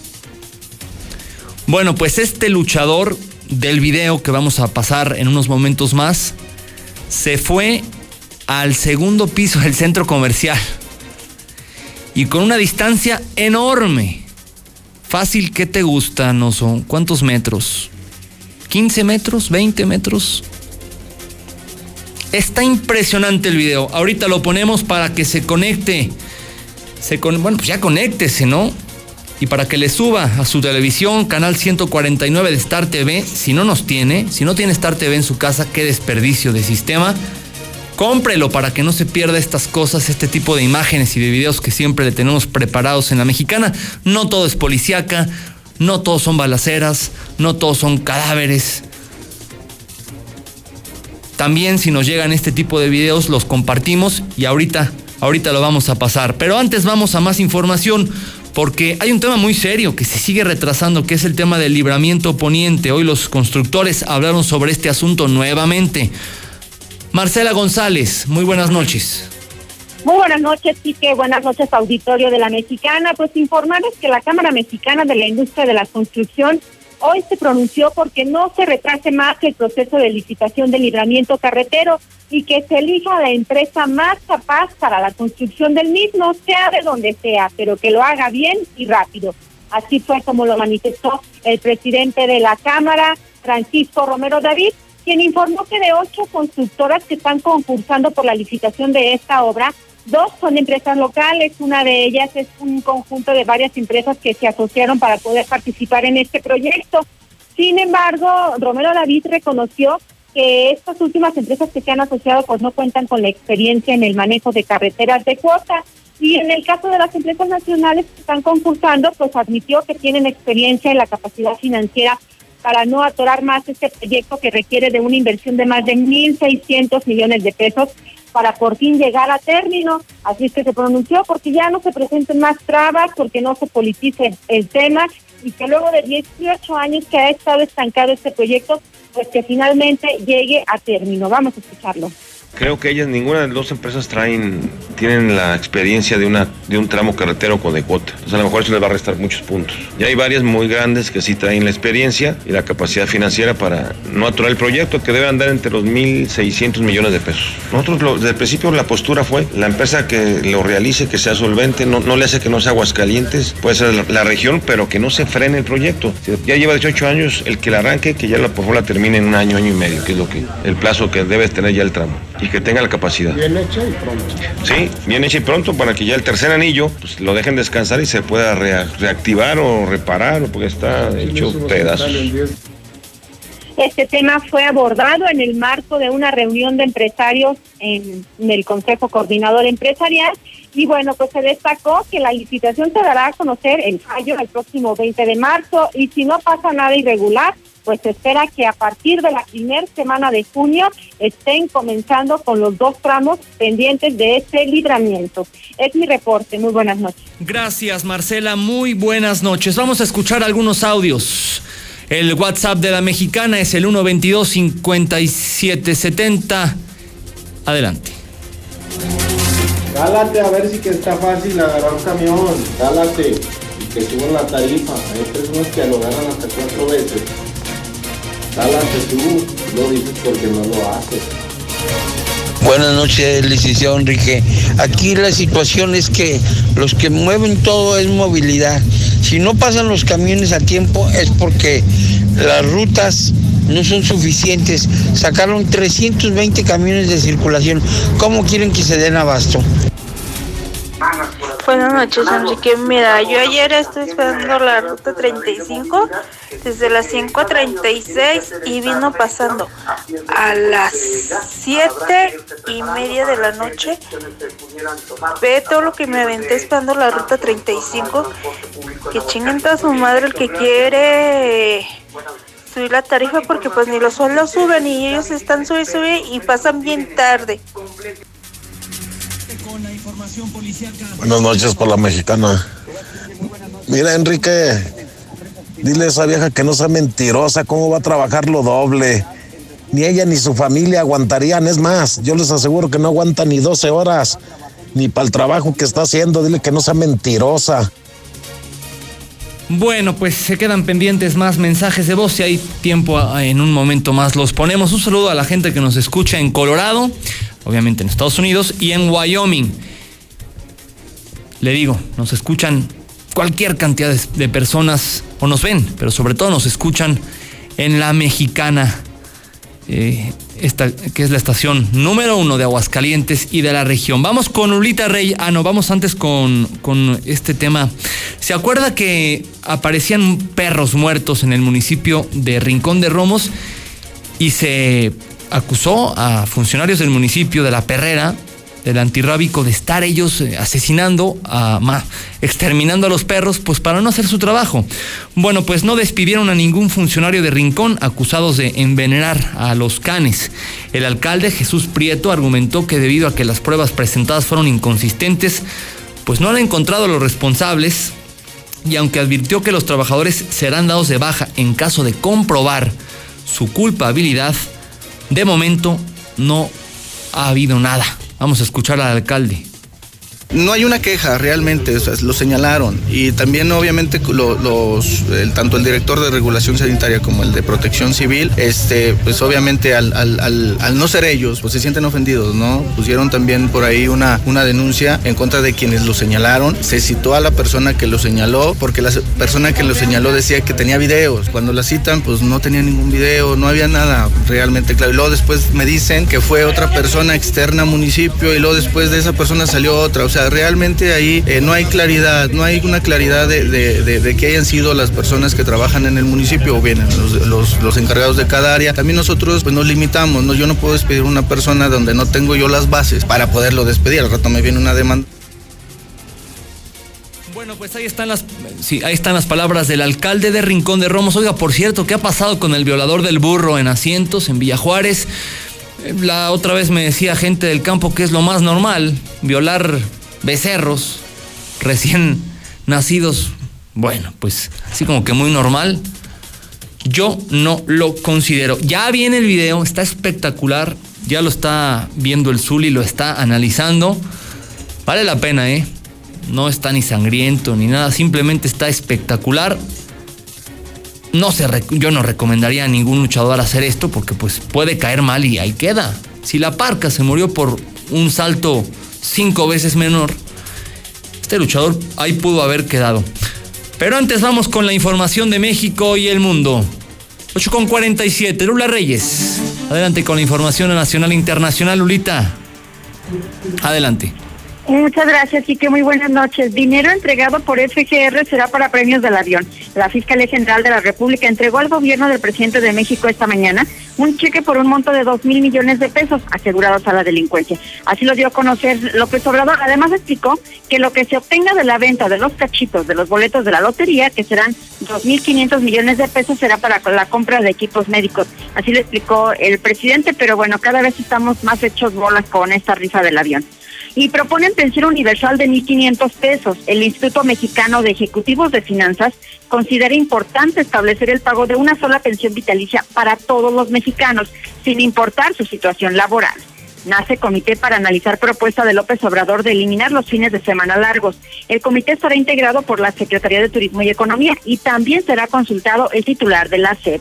Bueno, pues este luchador del video que vamos a pasar en unos momentos más se fue al segundo piso del centro comercial y con una distancia enorme. Fácil, ¿qué te gusta, no son? ¿Cuántos metros? ¿15 metros? ¿20 metros? Está impresionante el video. Ahorita lo ponemos para que se conecte bueno, pues ya conéctese, ¿no? Y para que le suba a su televisión, canal 149 de Star TV, si no nos tiene, si no tiene Star TV en su casa, qué desperdicio de sistema. Cómprelo para que no se pierda estas cosas, este tipo de imágenes y de videos que siempre le tenemos preparados en la mexicana. No todo es policíaca, no todos son balaceras, no todos son cadáveres. También si nos llegan este tipo de videos los compartimos y ahorita, ahorita lo vamos a pasar. Pero antes vamos a más información porque hay un tema muy serio que se sigue retrasando, que es el tema del libramiento poniente. Hoy los constructores hablaron sobre este asunto nuevamente. Marcela González, muy buenas noches. Muy buenas noches, Quique. Buenas noches, auditorio de la Mexicana. Pues informarles que la Cámara Mexicana de la Industria de la Construcción hoy se pronunció porque no se retrase más el proceso de licitación del libramiento carretero y que se elija la empresa más capaz para la construcción del mismo, sea de donde sea, pero que lo haga bien y rápido. Así fue como lo manifestó el presidente de la Cámara, Francisco Romero David, quien informó que de ocho constructoras que están concursando por la licitación de esta obra, dos son empresas locales, una de ellas es un conjunto de varias empresas que se asociaron para poder participar en este proyecto. Sin embargo, Romero David reconoció que estas últimas empresas que se han asociado pues no cuentan con la experiencia en el manejo de carreteras de cuota. Y en el caso de las empresas nacionales que están concursando, pues admitió que tienen experiencia en la capacidad financiera para no atorar más este proyecto que requiere de una inversión de más de 1.600 millones de pesos para por fin llegar a término. Así es que se pronunció porque ya no se presenten más trabas, porque no se politice el tema y que luego de 18 años que ha estado estancado este proyecto, pues que finalmente llegue a término. Vamos a escucharlo. Creo que ellas, ninguna de las dos empresas traen, tienen la experiencia de, una, de un tramo carretero con de cuota. Entonces a lo mejor eso les va a restar muchos puntos. Y hay varias muy grandes que sí traen la experiencia y la capacidad financiera para no aturar el proyecto que debe andar entre los 1.600 millones de pesos. Nosotros desde el principio la postura fue la empresa que lo realice, que sea solvente, no, no le hace que no sea Aguascalientes, puede ser la, la, región, pero que no se frene el proyecto. Ya lleva 18 años el que la arranque, que ya la, por favor la termine en un año, año y medio, que es lo que el plazo que debe tener ya el tramo y que tenga la capacidad. Bien hecha y pronto. Sí, bien hecha y pronto para que ya el tercer anillo pues, lo dejen descansar y se pueda rea reactivar o reparar porque está sí, hecho pedazos. Este tema fue abordado en el marco de una reunión de empresarios en, en, el Consejo Coordinador Empresarial y bueno, pues se destacó que la licitación se dará a conocer el fallo el próximo 20 de marzo y si no pasa nada irregular, pues se espera que a partir de la primera semana de junio estén comenzando con los dos tramos pendientes de este libramiento. Es mi reporte. Muy buenas noches. Gracias, Marcela. Muy buenas noches. Vamos a escuchar algunos audios. El WhatsApp de la mexicana es el 122-5770. Adelante. Cálate a ver si que está fácil agarrar un camión. Cálate. Y que suban la tarifa. Hay personas que lo ganan hasta cuatro veces. Cálate tú, lo dices porque no lo haces. Buenas noches, licenciado Enrique. Aquí la situación es que los que mueven todo es movilidad. Si no pasan los camiones a tiempo es porque las rutas no son suficientes. Sacaron 320 camiones de circulación. ¿Cómo quieren que se den abasto? Buenas noches, Enrique. Mira, yo ayer estoy esperando la ruta 35 desde las 5.36 y vino pasando a las 7 y media de la noche. Ve todo lo que me aventé esperando la ruta 35. Que chinguen toda su madre el que quiere subir la tarifa porque pues ni los sueldos suben y ellos están sube sube y pasan bien tarde. Buenas noches por la mexicana. Mira, Enrique, dile a esa vieja que no sea mentirosa, cómo va a trabajar lo doble. Ni ella ni su familia aguantarían, es más, yo les aseguro que no aguanta ni 12 horas, ni para el trabajo que está haciendo, dile que no sea mentirosa. Bueno, pues se quedan pendientes más mensajes de voz. Si hay tiempo en un momento más, los ponemos. Un saludo a la gente que nos escucha en Colorado, obviamente en Estados Unidos y en Wyoming. Le digo, nos escuchan cualquier cantidad de, personas, o nos ven, pero sobre todo nos escuchan en la mexicana. eh, esta, que es la estación número uno de Aguascalientes y de la región. Vamos con Ulita Rey. Ah, no, vamos antes con, con este tema. ¿Se acuerda que aparecían perros muertos en el municipio de Rincón de Romos y se acusó a funcionarios del municipio de La Perrera del antirrábico de estar ellos eh, asesinando, a, exterminando a los perros, pues para no hacer su trabajo. Bueno, pues no despidieron a ningún funcionario de Rincón acusados de envenenar a los canes. El alcalde Jesús Prieto argumentó que debido a que las pruebas presentadas fueron inconsistentes, pues no han encontrado a los responsables y aunque advirtió que los trabajadores serán dados de baja en caso de comprobar su culpabilidad, de momento no ha habido nada. Vamos a escuchar al alcalde. No hay una queja realmente, lo señalaron. Y también obviamente tanto el director de regulación sanitaria como el de protección civil, este, pues obviamente al, no ser ellos, pues se sienten ofendidos, ¿no? Pusieron también por ahí una, una denuncia en contra de quienes lo señalaron, se citó a la persona que lo señaló porque la persona que lo señaló decía que tenía videos, cuando la citan pues no tenía ningún video, no había nada realmente claro. Y luego después me dicen que fue otra persona externa al municipio y luego después de esa persona salió otra, o sea, realmente ahí eh, no hay claridad, no hay una claridad de, que hayan sido las personas que trabajan en el municipio o bien los, los, encargados de cada área. También nosotros pues nos limitamos, ¿no? yo no puedo despedir a una persona donde no tengo yo las bases para poderlo despedir, al rato me viene una demanda. Bueno, pues ahí están las ahí están las palabras del alcalde de Rincón de Romos. Oiga, por cierto, ¿qué ha pasado con el violador del burro en asientos en Villa Juárez? Eh, la otra vez me decía gente del campo que es lo más normal, violar becerros recién nacidos, bueno, pues así como que muy normal. Yo no lo considero. Ya viene el video, está espectacular. Ya lo está viendo el Zuli, lo está analizando. Vale la pena, ¿eh? No está ni sangriento ni nada, simplemente está espectacular. No se yo no recomendaría a ningún luchador hacer esto porque pues puede caer mal y ahí queda. Si la parca se murió por un salto cinco veces menor, este luchador ahí pudo haber quedado. Pero antes vamos con la información de México y el mundo. 8 con 47, Lula Reyes. Adelante con la información nacional e internacional, Lulita. Adelante. Muchas gracias y que muy buenas noches. Dinero entregado por FGR será para premios del avión. La Fiscalía General de la República entregó al gobierno del presidente de México esta mañana un cheque por un monto de dos mil millones de pesos asegurados a la delincuencia. Así lo dio a conocer López Obrador. Además explicó que lo que se obtenga de la venta de los cachitos de los boletos de la lotería, que serán dos mil quinientos millones de pesos, será para la compra de equipos médicos. Así lo explicó el presidente, pero bueno, cada vez estamos más hechos bolas con esta rifa del avión y proponen pensión universal de 1.500 pesos. El Instituto Mexicano de Ejecutivos de Finanzas considera importante establecer el pago de una sola pensión vitalicia para todos los mexicanos, sin importar su situación laboral. Nace comité para analizar propuesta de López Obrador de eliminar los fines de semana largos. El comité estará integrado por la Secretaría de Turismo y Economía y también será consultado el titular de la SEP.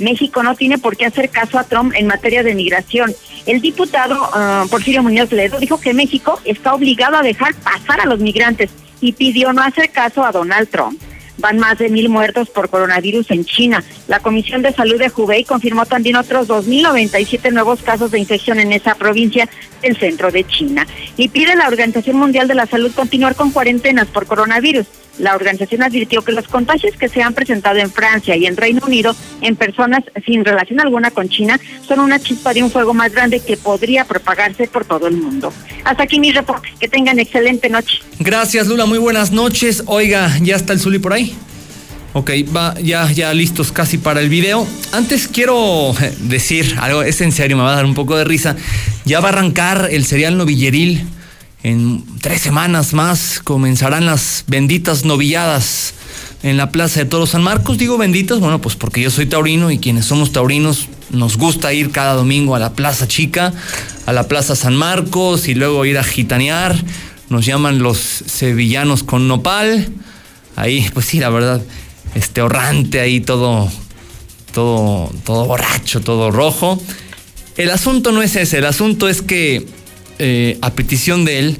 México no tiene por qué hacer caso a Trump en materia de migración. El diputado uh, Porfirio Muñoz Ledo dijo que México está obligado a dejar pasar a los migrantes y pidió no hacer caso a Donald Trump. Van más de mil muertos por coronavirus en China. La Comisión de Salud de Hubei confirmó también otros 2.097 nuevos casos de infección en esa provincia del centro de China. Y pide la Organización Mundial de la Salud continuar con cuarentenas por coronavirus. La organización advirtió que los contagios que se han presentado en Francia y en Reino Unido en personas sin relación alguna con China son una chispa de un fuego más grande que podría propagarse por todo el mundo. Hasta aquí mi reporte. Que tengan excelente noche. Gracias, Lula. Muy buenas noches. Oiga, ¿ya está el Zuli por ahí? Ok, va, ya, ya listos casi para el video. Antes quiero decir algo, es en serio, me va a dar un poco de risa. Ya va a arrancar el serial novilleril en tres semanas más comenzarán las benditas novilladas en la Plaza de Toros San Marcos. Digo benditas, bueno, pues porque yo soy taurino y quienes somos taurinos nos gusta ir cada domingo a la Plaza Chica, a la Plaza San Marcos y luego ir a gitanear. Nos llaman los sevillanos con nopal. Ahí, pues sí, la verdad, este ahorrante ahí todo, todo, todo borracho, todo rojo. El asunto no es ese, el asunto es que eh, a petición de él,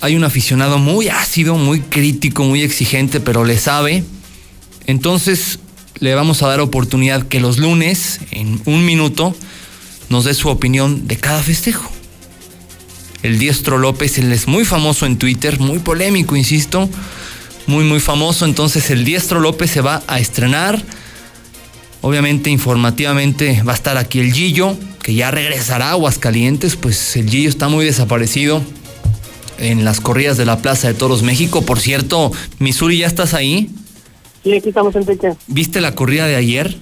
hay un aficionado muy ácido, muy crítico, muy exigente, pero le sabe. Entonces le vamos a dar oportunidad que los lunes, en un minuto, nos dé su opinión de cada festejo. El Diestro López, él es muy famoso en Twitter, muy polémico, insisto, muy, muy famoso. Entonces el Diestro López se va a estrenar. Obviamente, informativamente, va a estar aquí el Gillo, que ya regresará a Aguascalientes, pues el Gillo está muy desaparecido en las corridas de la Plaza de Toros México. Por cierto, Missouri, ¿ya estás ahí? Sí, aquí estamos, Enrique. ¿Viste la corrida de ayer?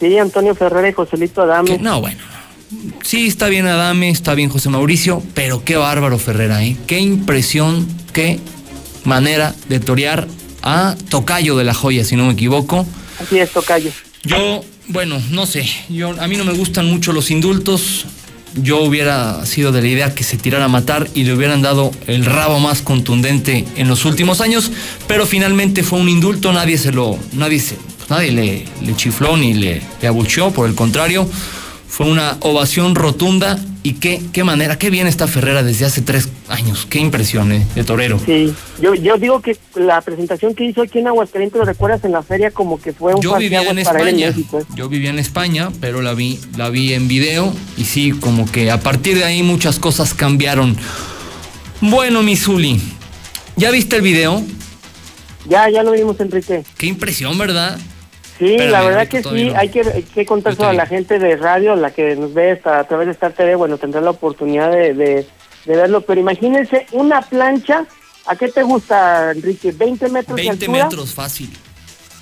Sí, Antonio Ferrera y Joselito Adame. No, bueno. Sí, está bien Adame, está bien José Mauricio, pero qué bárbaro Ferrera, ¿eh? Qué impresión, qué manera de torear a Tocayo de la Joya, si no me equivoco. Así es, Tocayo. Yo, bueno, no sé, yo, a mí no me gustan mucho los indultos. Yo hubiera sido de la idea que se tirara a matar y le hubieran dado el rabo más contundente en los últimos años, pero finalmente fue un indulto, nadie se lo, nadie se, nadie le, le chifló ni le, le abucheó, por el contrario, fue una ovación rotunda y qué, qué manera, qué bien está Ferrera desde hace tres años, qué impresión eh, de torero. Sí, yo, yo digo que la presentación que hizo aquí en Aguascalientes, ¿lo recuerdas en la feria? Como que fue un Yo vivía en España. México. ¿eh? Yo vivía en España, pero la vi, la vi en video y sí, como que a partir de ahí muchas cosas cambiaron. Bueno, Misuli, ¿ya viste el video? Ya, ya lo vimos, Enrique. Qué impresión, ¿verdad? Sí, Espérame, la verdad que sí, no. hay que, hay que contárselo a la gente de radio, la que nos ve a través de Star TV, bueno, tendrá la oportunidad de, de, de verlo, pero imagínense una plancha, ¿a qué te gusta, Enrique? ¿20 metros de 20 altura? metros, fácil.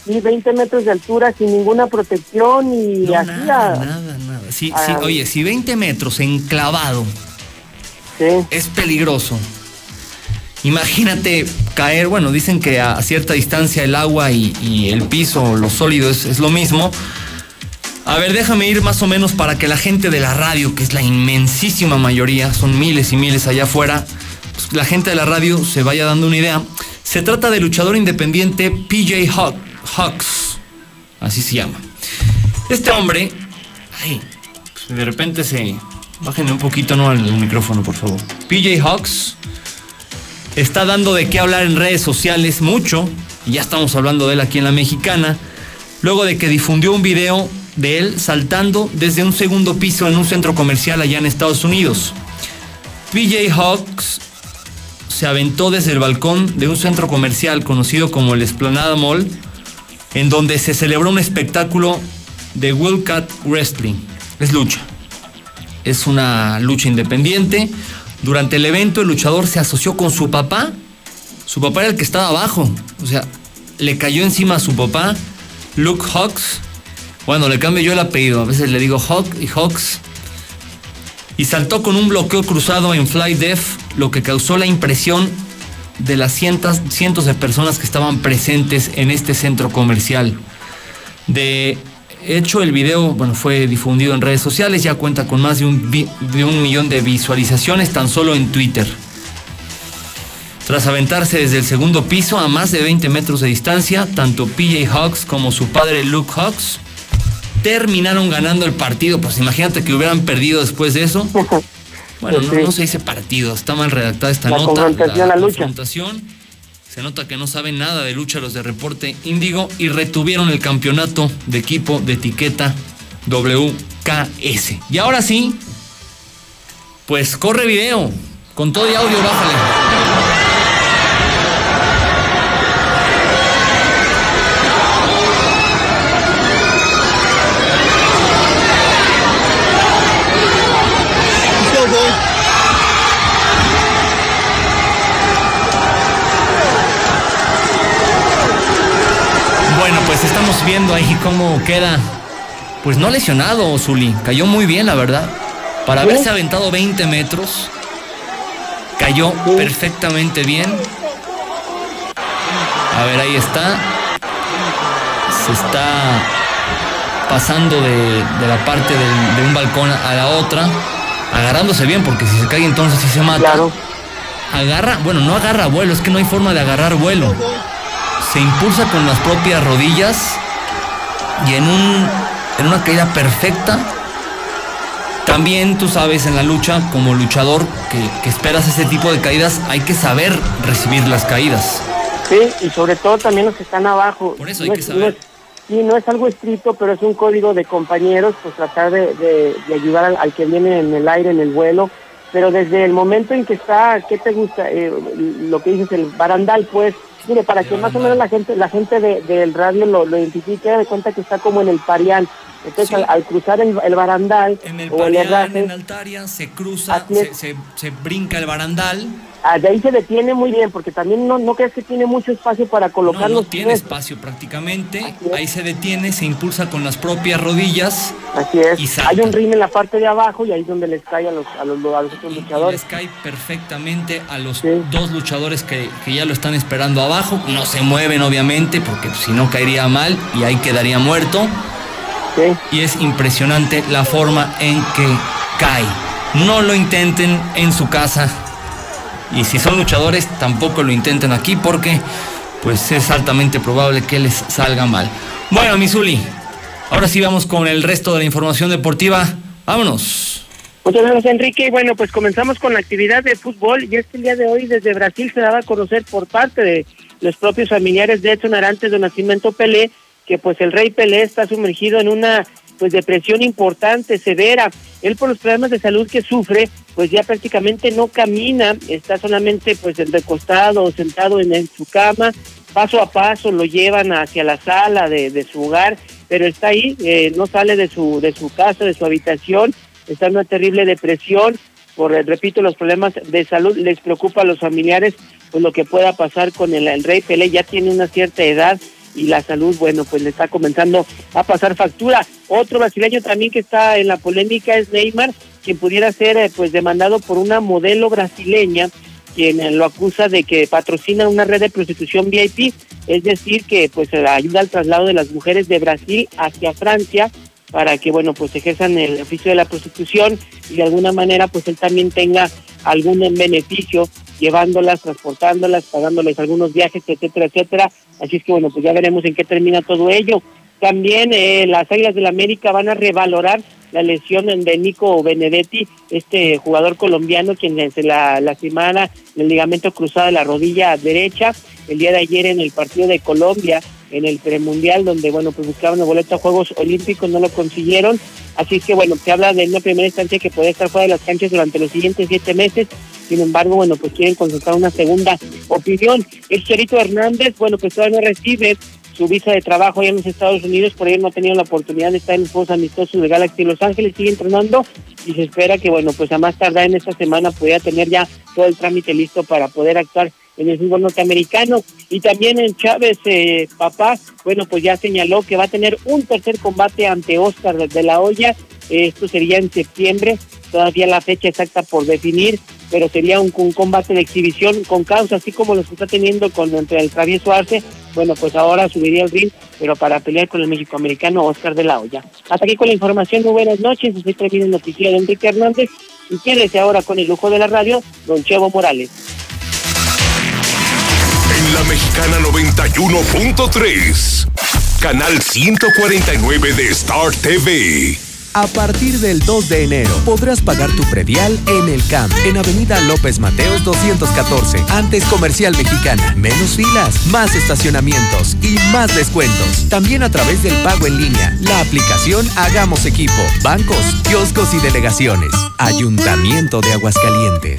Sí, 20 metros de altura sin ninguna protección y No, así nada, a- nada, nada. Sí, sí, oye, si 20 metros enclavado es peligroso. Imagínate caer, bueno, dicen que a cierta distancia el agua y, el piso, lo sólido, es, es lo mismo. A ver, déjame ir más o menos para que la gente de la radio, que es la inmensísima mayoría, son miles y miles allá afuera, pues, la gente de la radio se vaya dando una idea. Se trata del luchador independiente PJ Hawk- Hawks, así se llama. Este hombre, ay, pues, de repente se... Bájenle un poquito no al micrófono, por favor. PJ Hawks está dando de qué hablar en redes sociales mucho, y ya estamos hablando de él aquí en la mexicana, luego de que difundió un video de él saltando desde un segundo piso en un centro comercial allá en Estados Unidos. PJ Hawks se aventó desde el balcón de un centro comercial conocido como el Esplanada Mall, en donde se celebró un espectáculo de Wildcat Wrestling. Es lucha. Es una lucha independiente. Durante el evento el luchador se asoció con su papá. Su papá era el que estaba abajo. O sea, le cayó encima a su papá, Luke Hawks. Bueno, le cambio yo el apellido. A veces le digo Hawk y Hawks. Y saltó con un bloqueo cruzado en Fly Def, lo que causó la impresión de las cientos, cientos de personas que estaban presentes en este centro comercial. De hecho, el video bueno, fue difundido en redes sociales, ya cuenta con más de un, vi- de un millón de visualizaciones tan solo en Twitter. Tras aventarse desde el segundo piso a más de 20 metros de distancia, tanto PJ Hawks como su padre Luke Hawks terminaron ganando el partido. Pues imagínate que hubieran perdido después de eso. Bueno, no, no se dice partido, está mal redactada esta La nota. confrontación, la lucha. confrontación. Se nota que no saben nada de lucha los de Reporte Índigo y retuvieron el campeonato de equipo de etiqueta WKS. Y ahora sí, pues corre video. Con todo y audio, bájale. Estamos viendo ahí cómo queda. Pues no lesionado, Zuli. Cayó muy bien, la verdad. Para haberse aventado 20 metros, cayó perfectamente bien. A ver, ahí está. Se está pasando de, de la parte del- de un balcón a la otra, agarrándose bien, porque si se cae entonces sí se mata. Agarra, bueno, no agarra vuelo, es que no hay forma de agarrar vuelo. Se impulsa con las propias rodillas y en, un, en una caída perfecta. También tú sabes en la lucha, como luchador que, que esperas ese tipo de caídas, hay que saber recibir las caídas. Sí, y sobre todo también los que están abajo. Por eso hay no, que es, saber. no es- sí, no es algo estricto, pero es un código de compañeros, pues tratar de, de, ayudar al, que viene en el aire, en el vuelo, pero desde el momento en que está, ¿qué te gusta? Eh, lo que dices, el barandal, pues, mire, para que más o menos la gente la gente del radio lo, lo identifique, de cuenta que está como en el parián. Entonces, al, cruzar el, barandal en el o el en Altaria, se cruza, se, se, brinca el barandal. Ah, de ahí se detiene muy bien, porque también no, no crees que tiene mucho espacio para colocar no, no tiene espacio prácticamente. Ahí se detiene, se impulsa con las propias rodillas. Así es. Y Hay un ring en la parte de abajo y ahí es donde les cae a los, a los, otros luchadores. les cae perfectamente a los dos luchadores que, que ya lo están esperando abajo. No se mueven, obviamente, porque si no caería mal y ahí quedaría muerto. Y es impresionante la forma en que cae. No lo intenten en su casa. Y si son luchadores, tampoco lo intenten aquí porque pues es altamente probable que les salga mal. Bueno, Misuli, ahora sí vamos con el resto de la información deportiva. Vámonos. Muchas gracias, Enrique. Bueno, pues comenzamos con la actividad de fútbol y este día de hoy desde Brasil se daba a conocer por parte de los propios familiares de Edson Arantes de Nacimiento Pelé que pues el Rey Pelé está sumergido en una pues depresión importante, severa. Él por los problemas de salud que sufre, pues ya prácticamente no camina, está solamente pues recostado o sentado en, su cama, paso a paso lo llevan hacia la sala de, su hogar, pero está ahí, eh, no sale de su, de su casa, de su habitación, está en una terrible depresión, por, eh, repito, los problemas de salud, les preocupa a los familiares, pues lo que pueda pasar con el, el Rey Pelé, ya tiene una cierta edad, y la salud, bueno, pues le está comenzando a pasar factura. Otro brasileño también que está en la polémica es Neymar, quien pudiera ser eh, pues demandado por una modelo brasileña quien eh, lo acusa de que patrocina una red de prostitución VIP, es decir, que pues ayuda al traslado de las mujeres de Brasil hacia Francia para que bueno pues ejerzan el oficio de la prostitución y de alguna manera pues él también tenga algún beneficio llevándolas, transportándolas, pagándoles algunos viajes, etcétera, etcétera. Así es que bueno, pues ya veremos en qué termina todo ello. También eh, las Águilas del América van a revalorar la lesión de Nico Benedetti, este jugador colombiano quien se la lastimara el ligamento cruzado de la rodilla derecha el día de ayer en el partido de Colombia en el premundial donde bueno pues buscaban el boleto a Juegos Olímpicos no lo consiguieron. Así que bueno se habla de una primera instancia que puede estar fuera de las canchas durante los siguientes siete meses. Sin embargo, bueno, pues quieren consultar una segunda opinión. El Cherito Hernández, bueno, pues todavía no recibe su visa de trabajo allá en los Estados Unidos, por ello no ha tenido la oportunidad de estar en los Juegos Amistosos de Galaxy Los Ángeles, sigue entrenando y se espera que, bueno, pues a más tardar en esta semana pueda tener ya todo el trámite listo para poder actuar en el fútbol norteamericano. Y también en Chávez, eh, papá, bueno, pues ya señaló que va a tener un tercer combate ante Oscar de la Hoya. esto sería en septiembre, todavía la fecha exacta por definir pero sería un, combate de exhibición con causa, así como lo que está teniendo con entre el travieso Arce. Bueno, pues ahora subiría el ring, pero para pelear con el mexicoamericano Oscar de la Hoya. Hasta aquí con la información, muy buenas noches. Estoy trayendo noticia de Enrique Hernández y quédese ahora con el lujo de la radio, don Chevo Morales. La mexicana 91.3, canal 149 de Star TV. A partir del 2 de enero podrás pagar tu predial en el CAMP, en Avenida López Mateos 214, antes Comercial Mexicana. Menos filas, más estacionamientos y más descuentos. También a través del pago en línea, la aplicación Hagamos Equipo, bancos, kioscos y delegaciones. Ayuntamiento de Aguascalientes.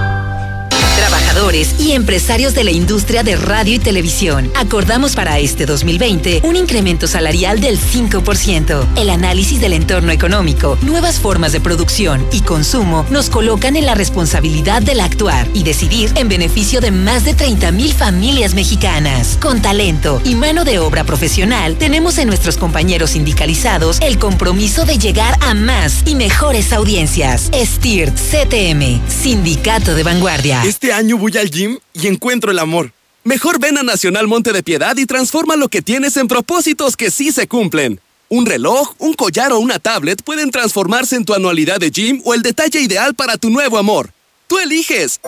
y empresarios de la industria de radio y televisión. Acordamos para este 2020 un incremento salarial del 5%. El análisis del entorno económico, nuevas formas de producción y consumo nos colocan en la responsabilidad del actuar y decidir en beneficio de más de 30 mil familias mexicanas. Con talento y mano de obra profesional, tenemos en nuestros compañeros sindicalizados el compromiso de llegar a más y mejores audiencias. STIRT CTM, Sindicato de Vanguardia. Este año voy al gym y encuentro el amor. Mejor ven a Nacional Monte de Piedad y transforma lo que tienes en propósitos que sí se cumplen. Un reloj, un collar o una tablet pueden transformarse en tu anualidad de gym o el detalle ideal para tu nuevo amor. Tú eliges.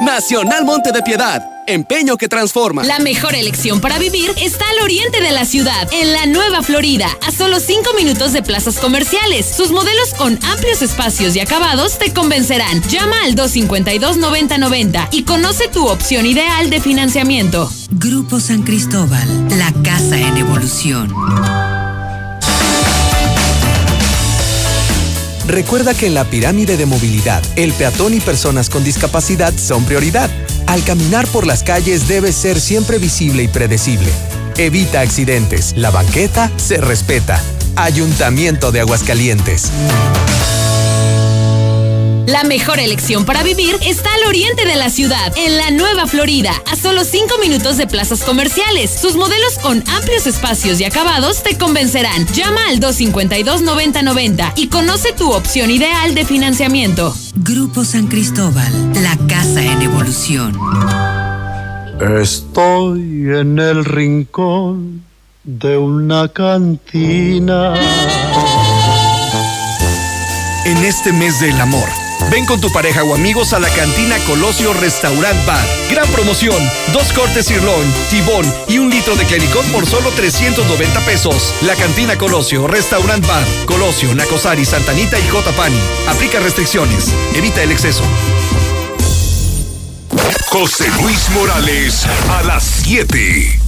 Nacional Monte de Piedad empeño que transforma. La mejor elección para vivir está al oriente de la ciudad, en la Nueva Florida, a solo 5 minutos de plazas comerciales. Sus modelos con amplios espacios y acabados te convencerán. Llama al 252-9090 y conoce tu opción ideal de financiamiento. Grupo San Cristóbal, la casa en evolución. Recuerda que en la pirámide de movilidad, el peatón y personas con discapacidad son prioridad. Al caminar por las calles debe ser siempre visible y predecible. Evita accidentes. La banqueta se respeta. Ayuntamiento de Aguascalientes. La mejor elección para vivir está al oriente de la ciudad, en la Nueva Florida, a solo 5 minutos de plazas comerciales. Sus modelos con amplios espacios y acabados te convencerán. Llama al 252-9090 y conoce tu opción ideal de financiamiento. Grupo San Cristóbal, la casa en evolución. Estoy en el rincón de una cantina. En este mes del amor Ven con tu pareja o amigos a la cantina Colosio Restaurant Bar. Gran promoción: dos cortes sirloin, tibón y un litro de clericot por solo 390 pesos. La cantina Colosio Restaurant Bar. Colosio, Nacosari, Santanita y Jotapani. Aplica restricciones. Evita el exceso. José Luis Morales a las 7.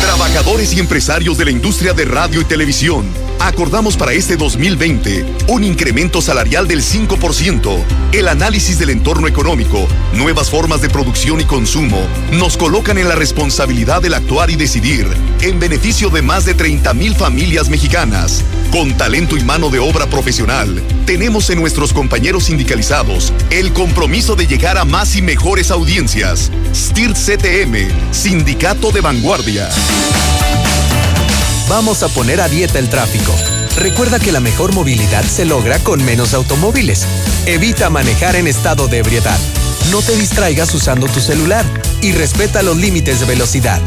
Trabajadores y empresarios de la industria de radio y televisión, acordamos para este 2020 un incremento salarial del 5%. El análisis del entorno económico, nuevas formas de producción y consumo, nos colocan en la responsabilidad del actuar y decidir en beneficio de más de 30 mil familias mexicanas. Con talento y mano de obra profesional, tenemos en nuestros compañeros sindicalizados el compromiso de llegar a más y mejores audiencias. STIRT CTM, Sindicato de Vanguardia. Vamos a poner a dieta el tráfico. Recuerda que la mejor movilidad se logra con menos automóviles. Evita manejar en estado de ebriedad. No te distraigas usando tu celular y respeta los límites de velocidad.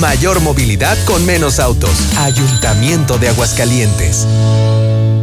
Mayor movilidad con menos autos. Ayuntamiento de Aguascalientes.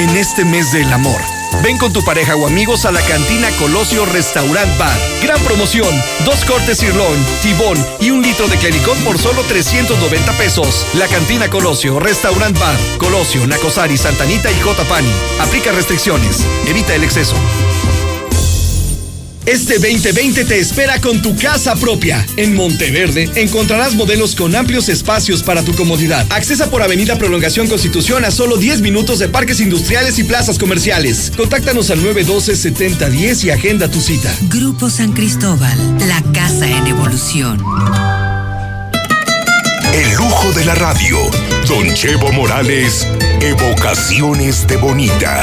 En este mes del amor, ven con tu pareja o amigos a la cantina Colosio Restaurant Bar. Gran promoción: dos cortes sirloin, tibón y un litro de clericot por solo 390 pesos. La cantina Colosio Restaurant Bar. Colosio, Nacosari, Santanita y Jotapani. Aplica restricciones. Evita el exceso. Este 2020 te espera con tu casa propia. En Monteverde encontrarás modelos con amplios espacios para tu comodidad. Accesa por Avenida Prolongación Constitución a solo 10 minutos de parques industriales y plazas comerciales. Contáctanos al 912-7010 y agenda tu cita. Grupo San Cristóbal, la casa en evolución. El lujo de la radio. Don Chevo Morales, Evocaciones de Bonita.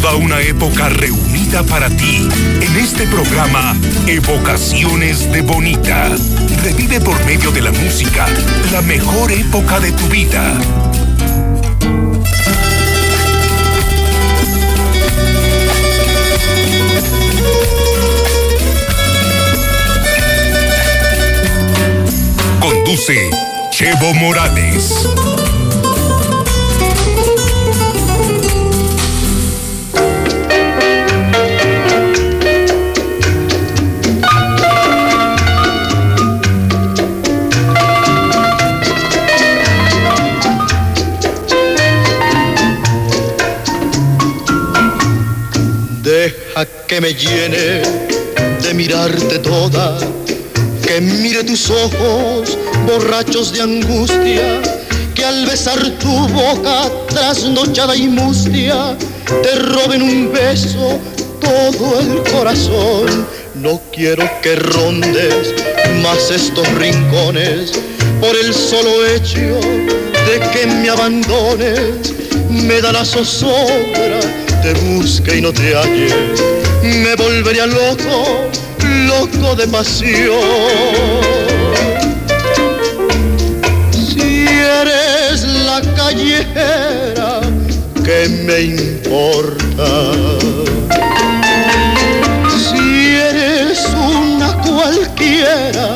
Toda una época reunida para ti en este programa Evocaciones de Bonita. Revive por medio de la música la mejor época de tu vida. Conduce Chevo Morales. Que me llene de mirarte toda, que mire tus ojos borrachos de angustia, que al besar tu boca trasnochada y mustia, te roben un beso todo el corazón. No quiero que rondes más estos rincones por el solo hecho de que me abandones me da la zozobra, te busca y no te halle, me volvería loco, loco de pasión. Si eres la callejera, ¿qué me importa? Si eres una cualquiera,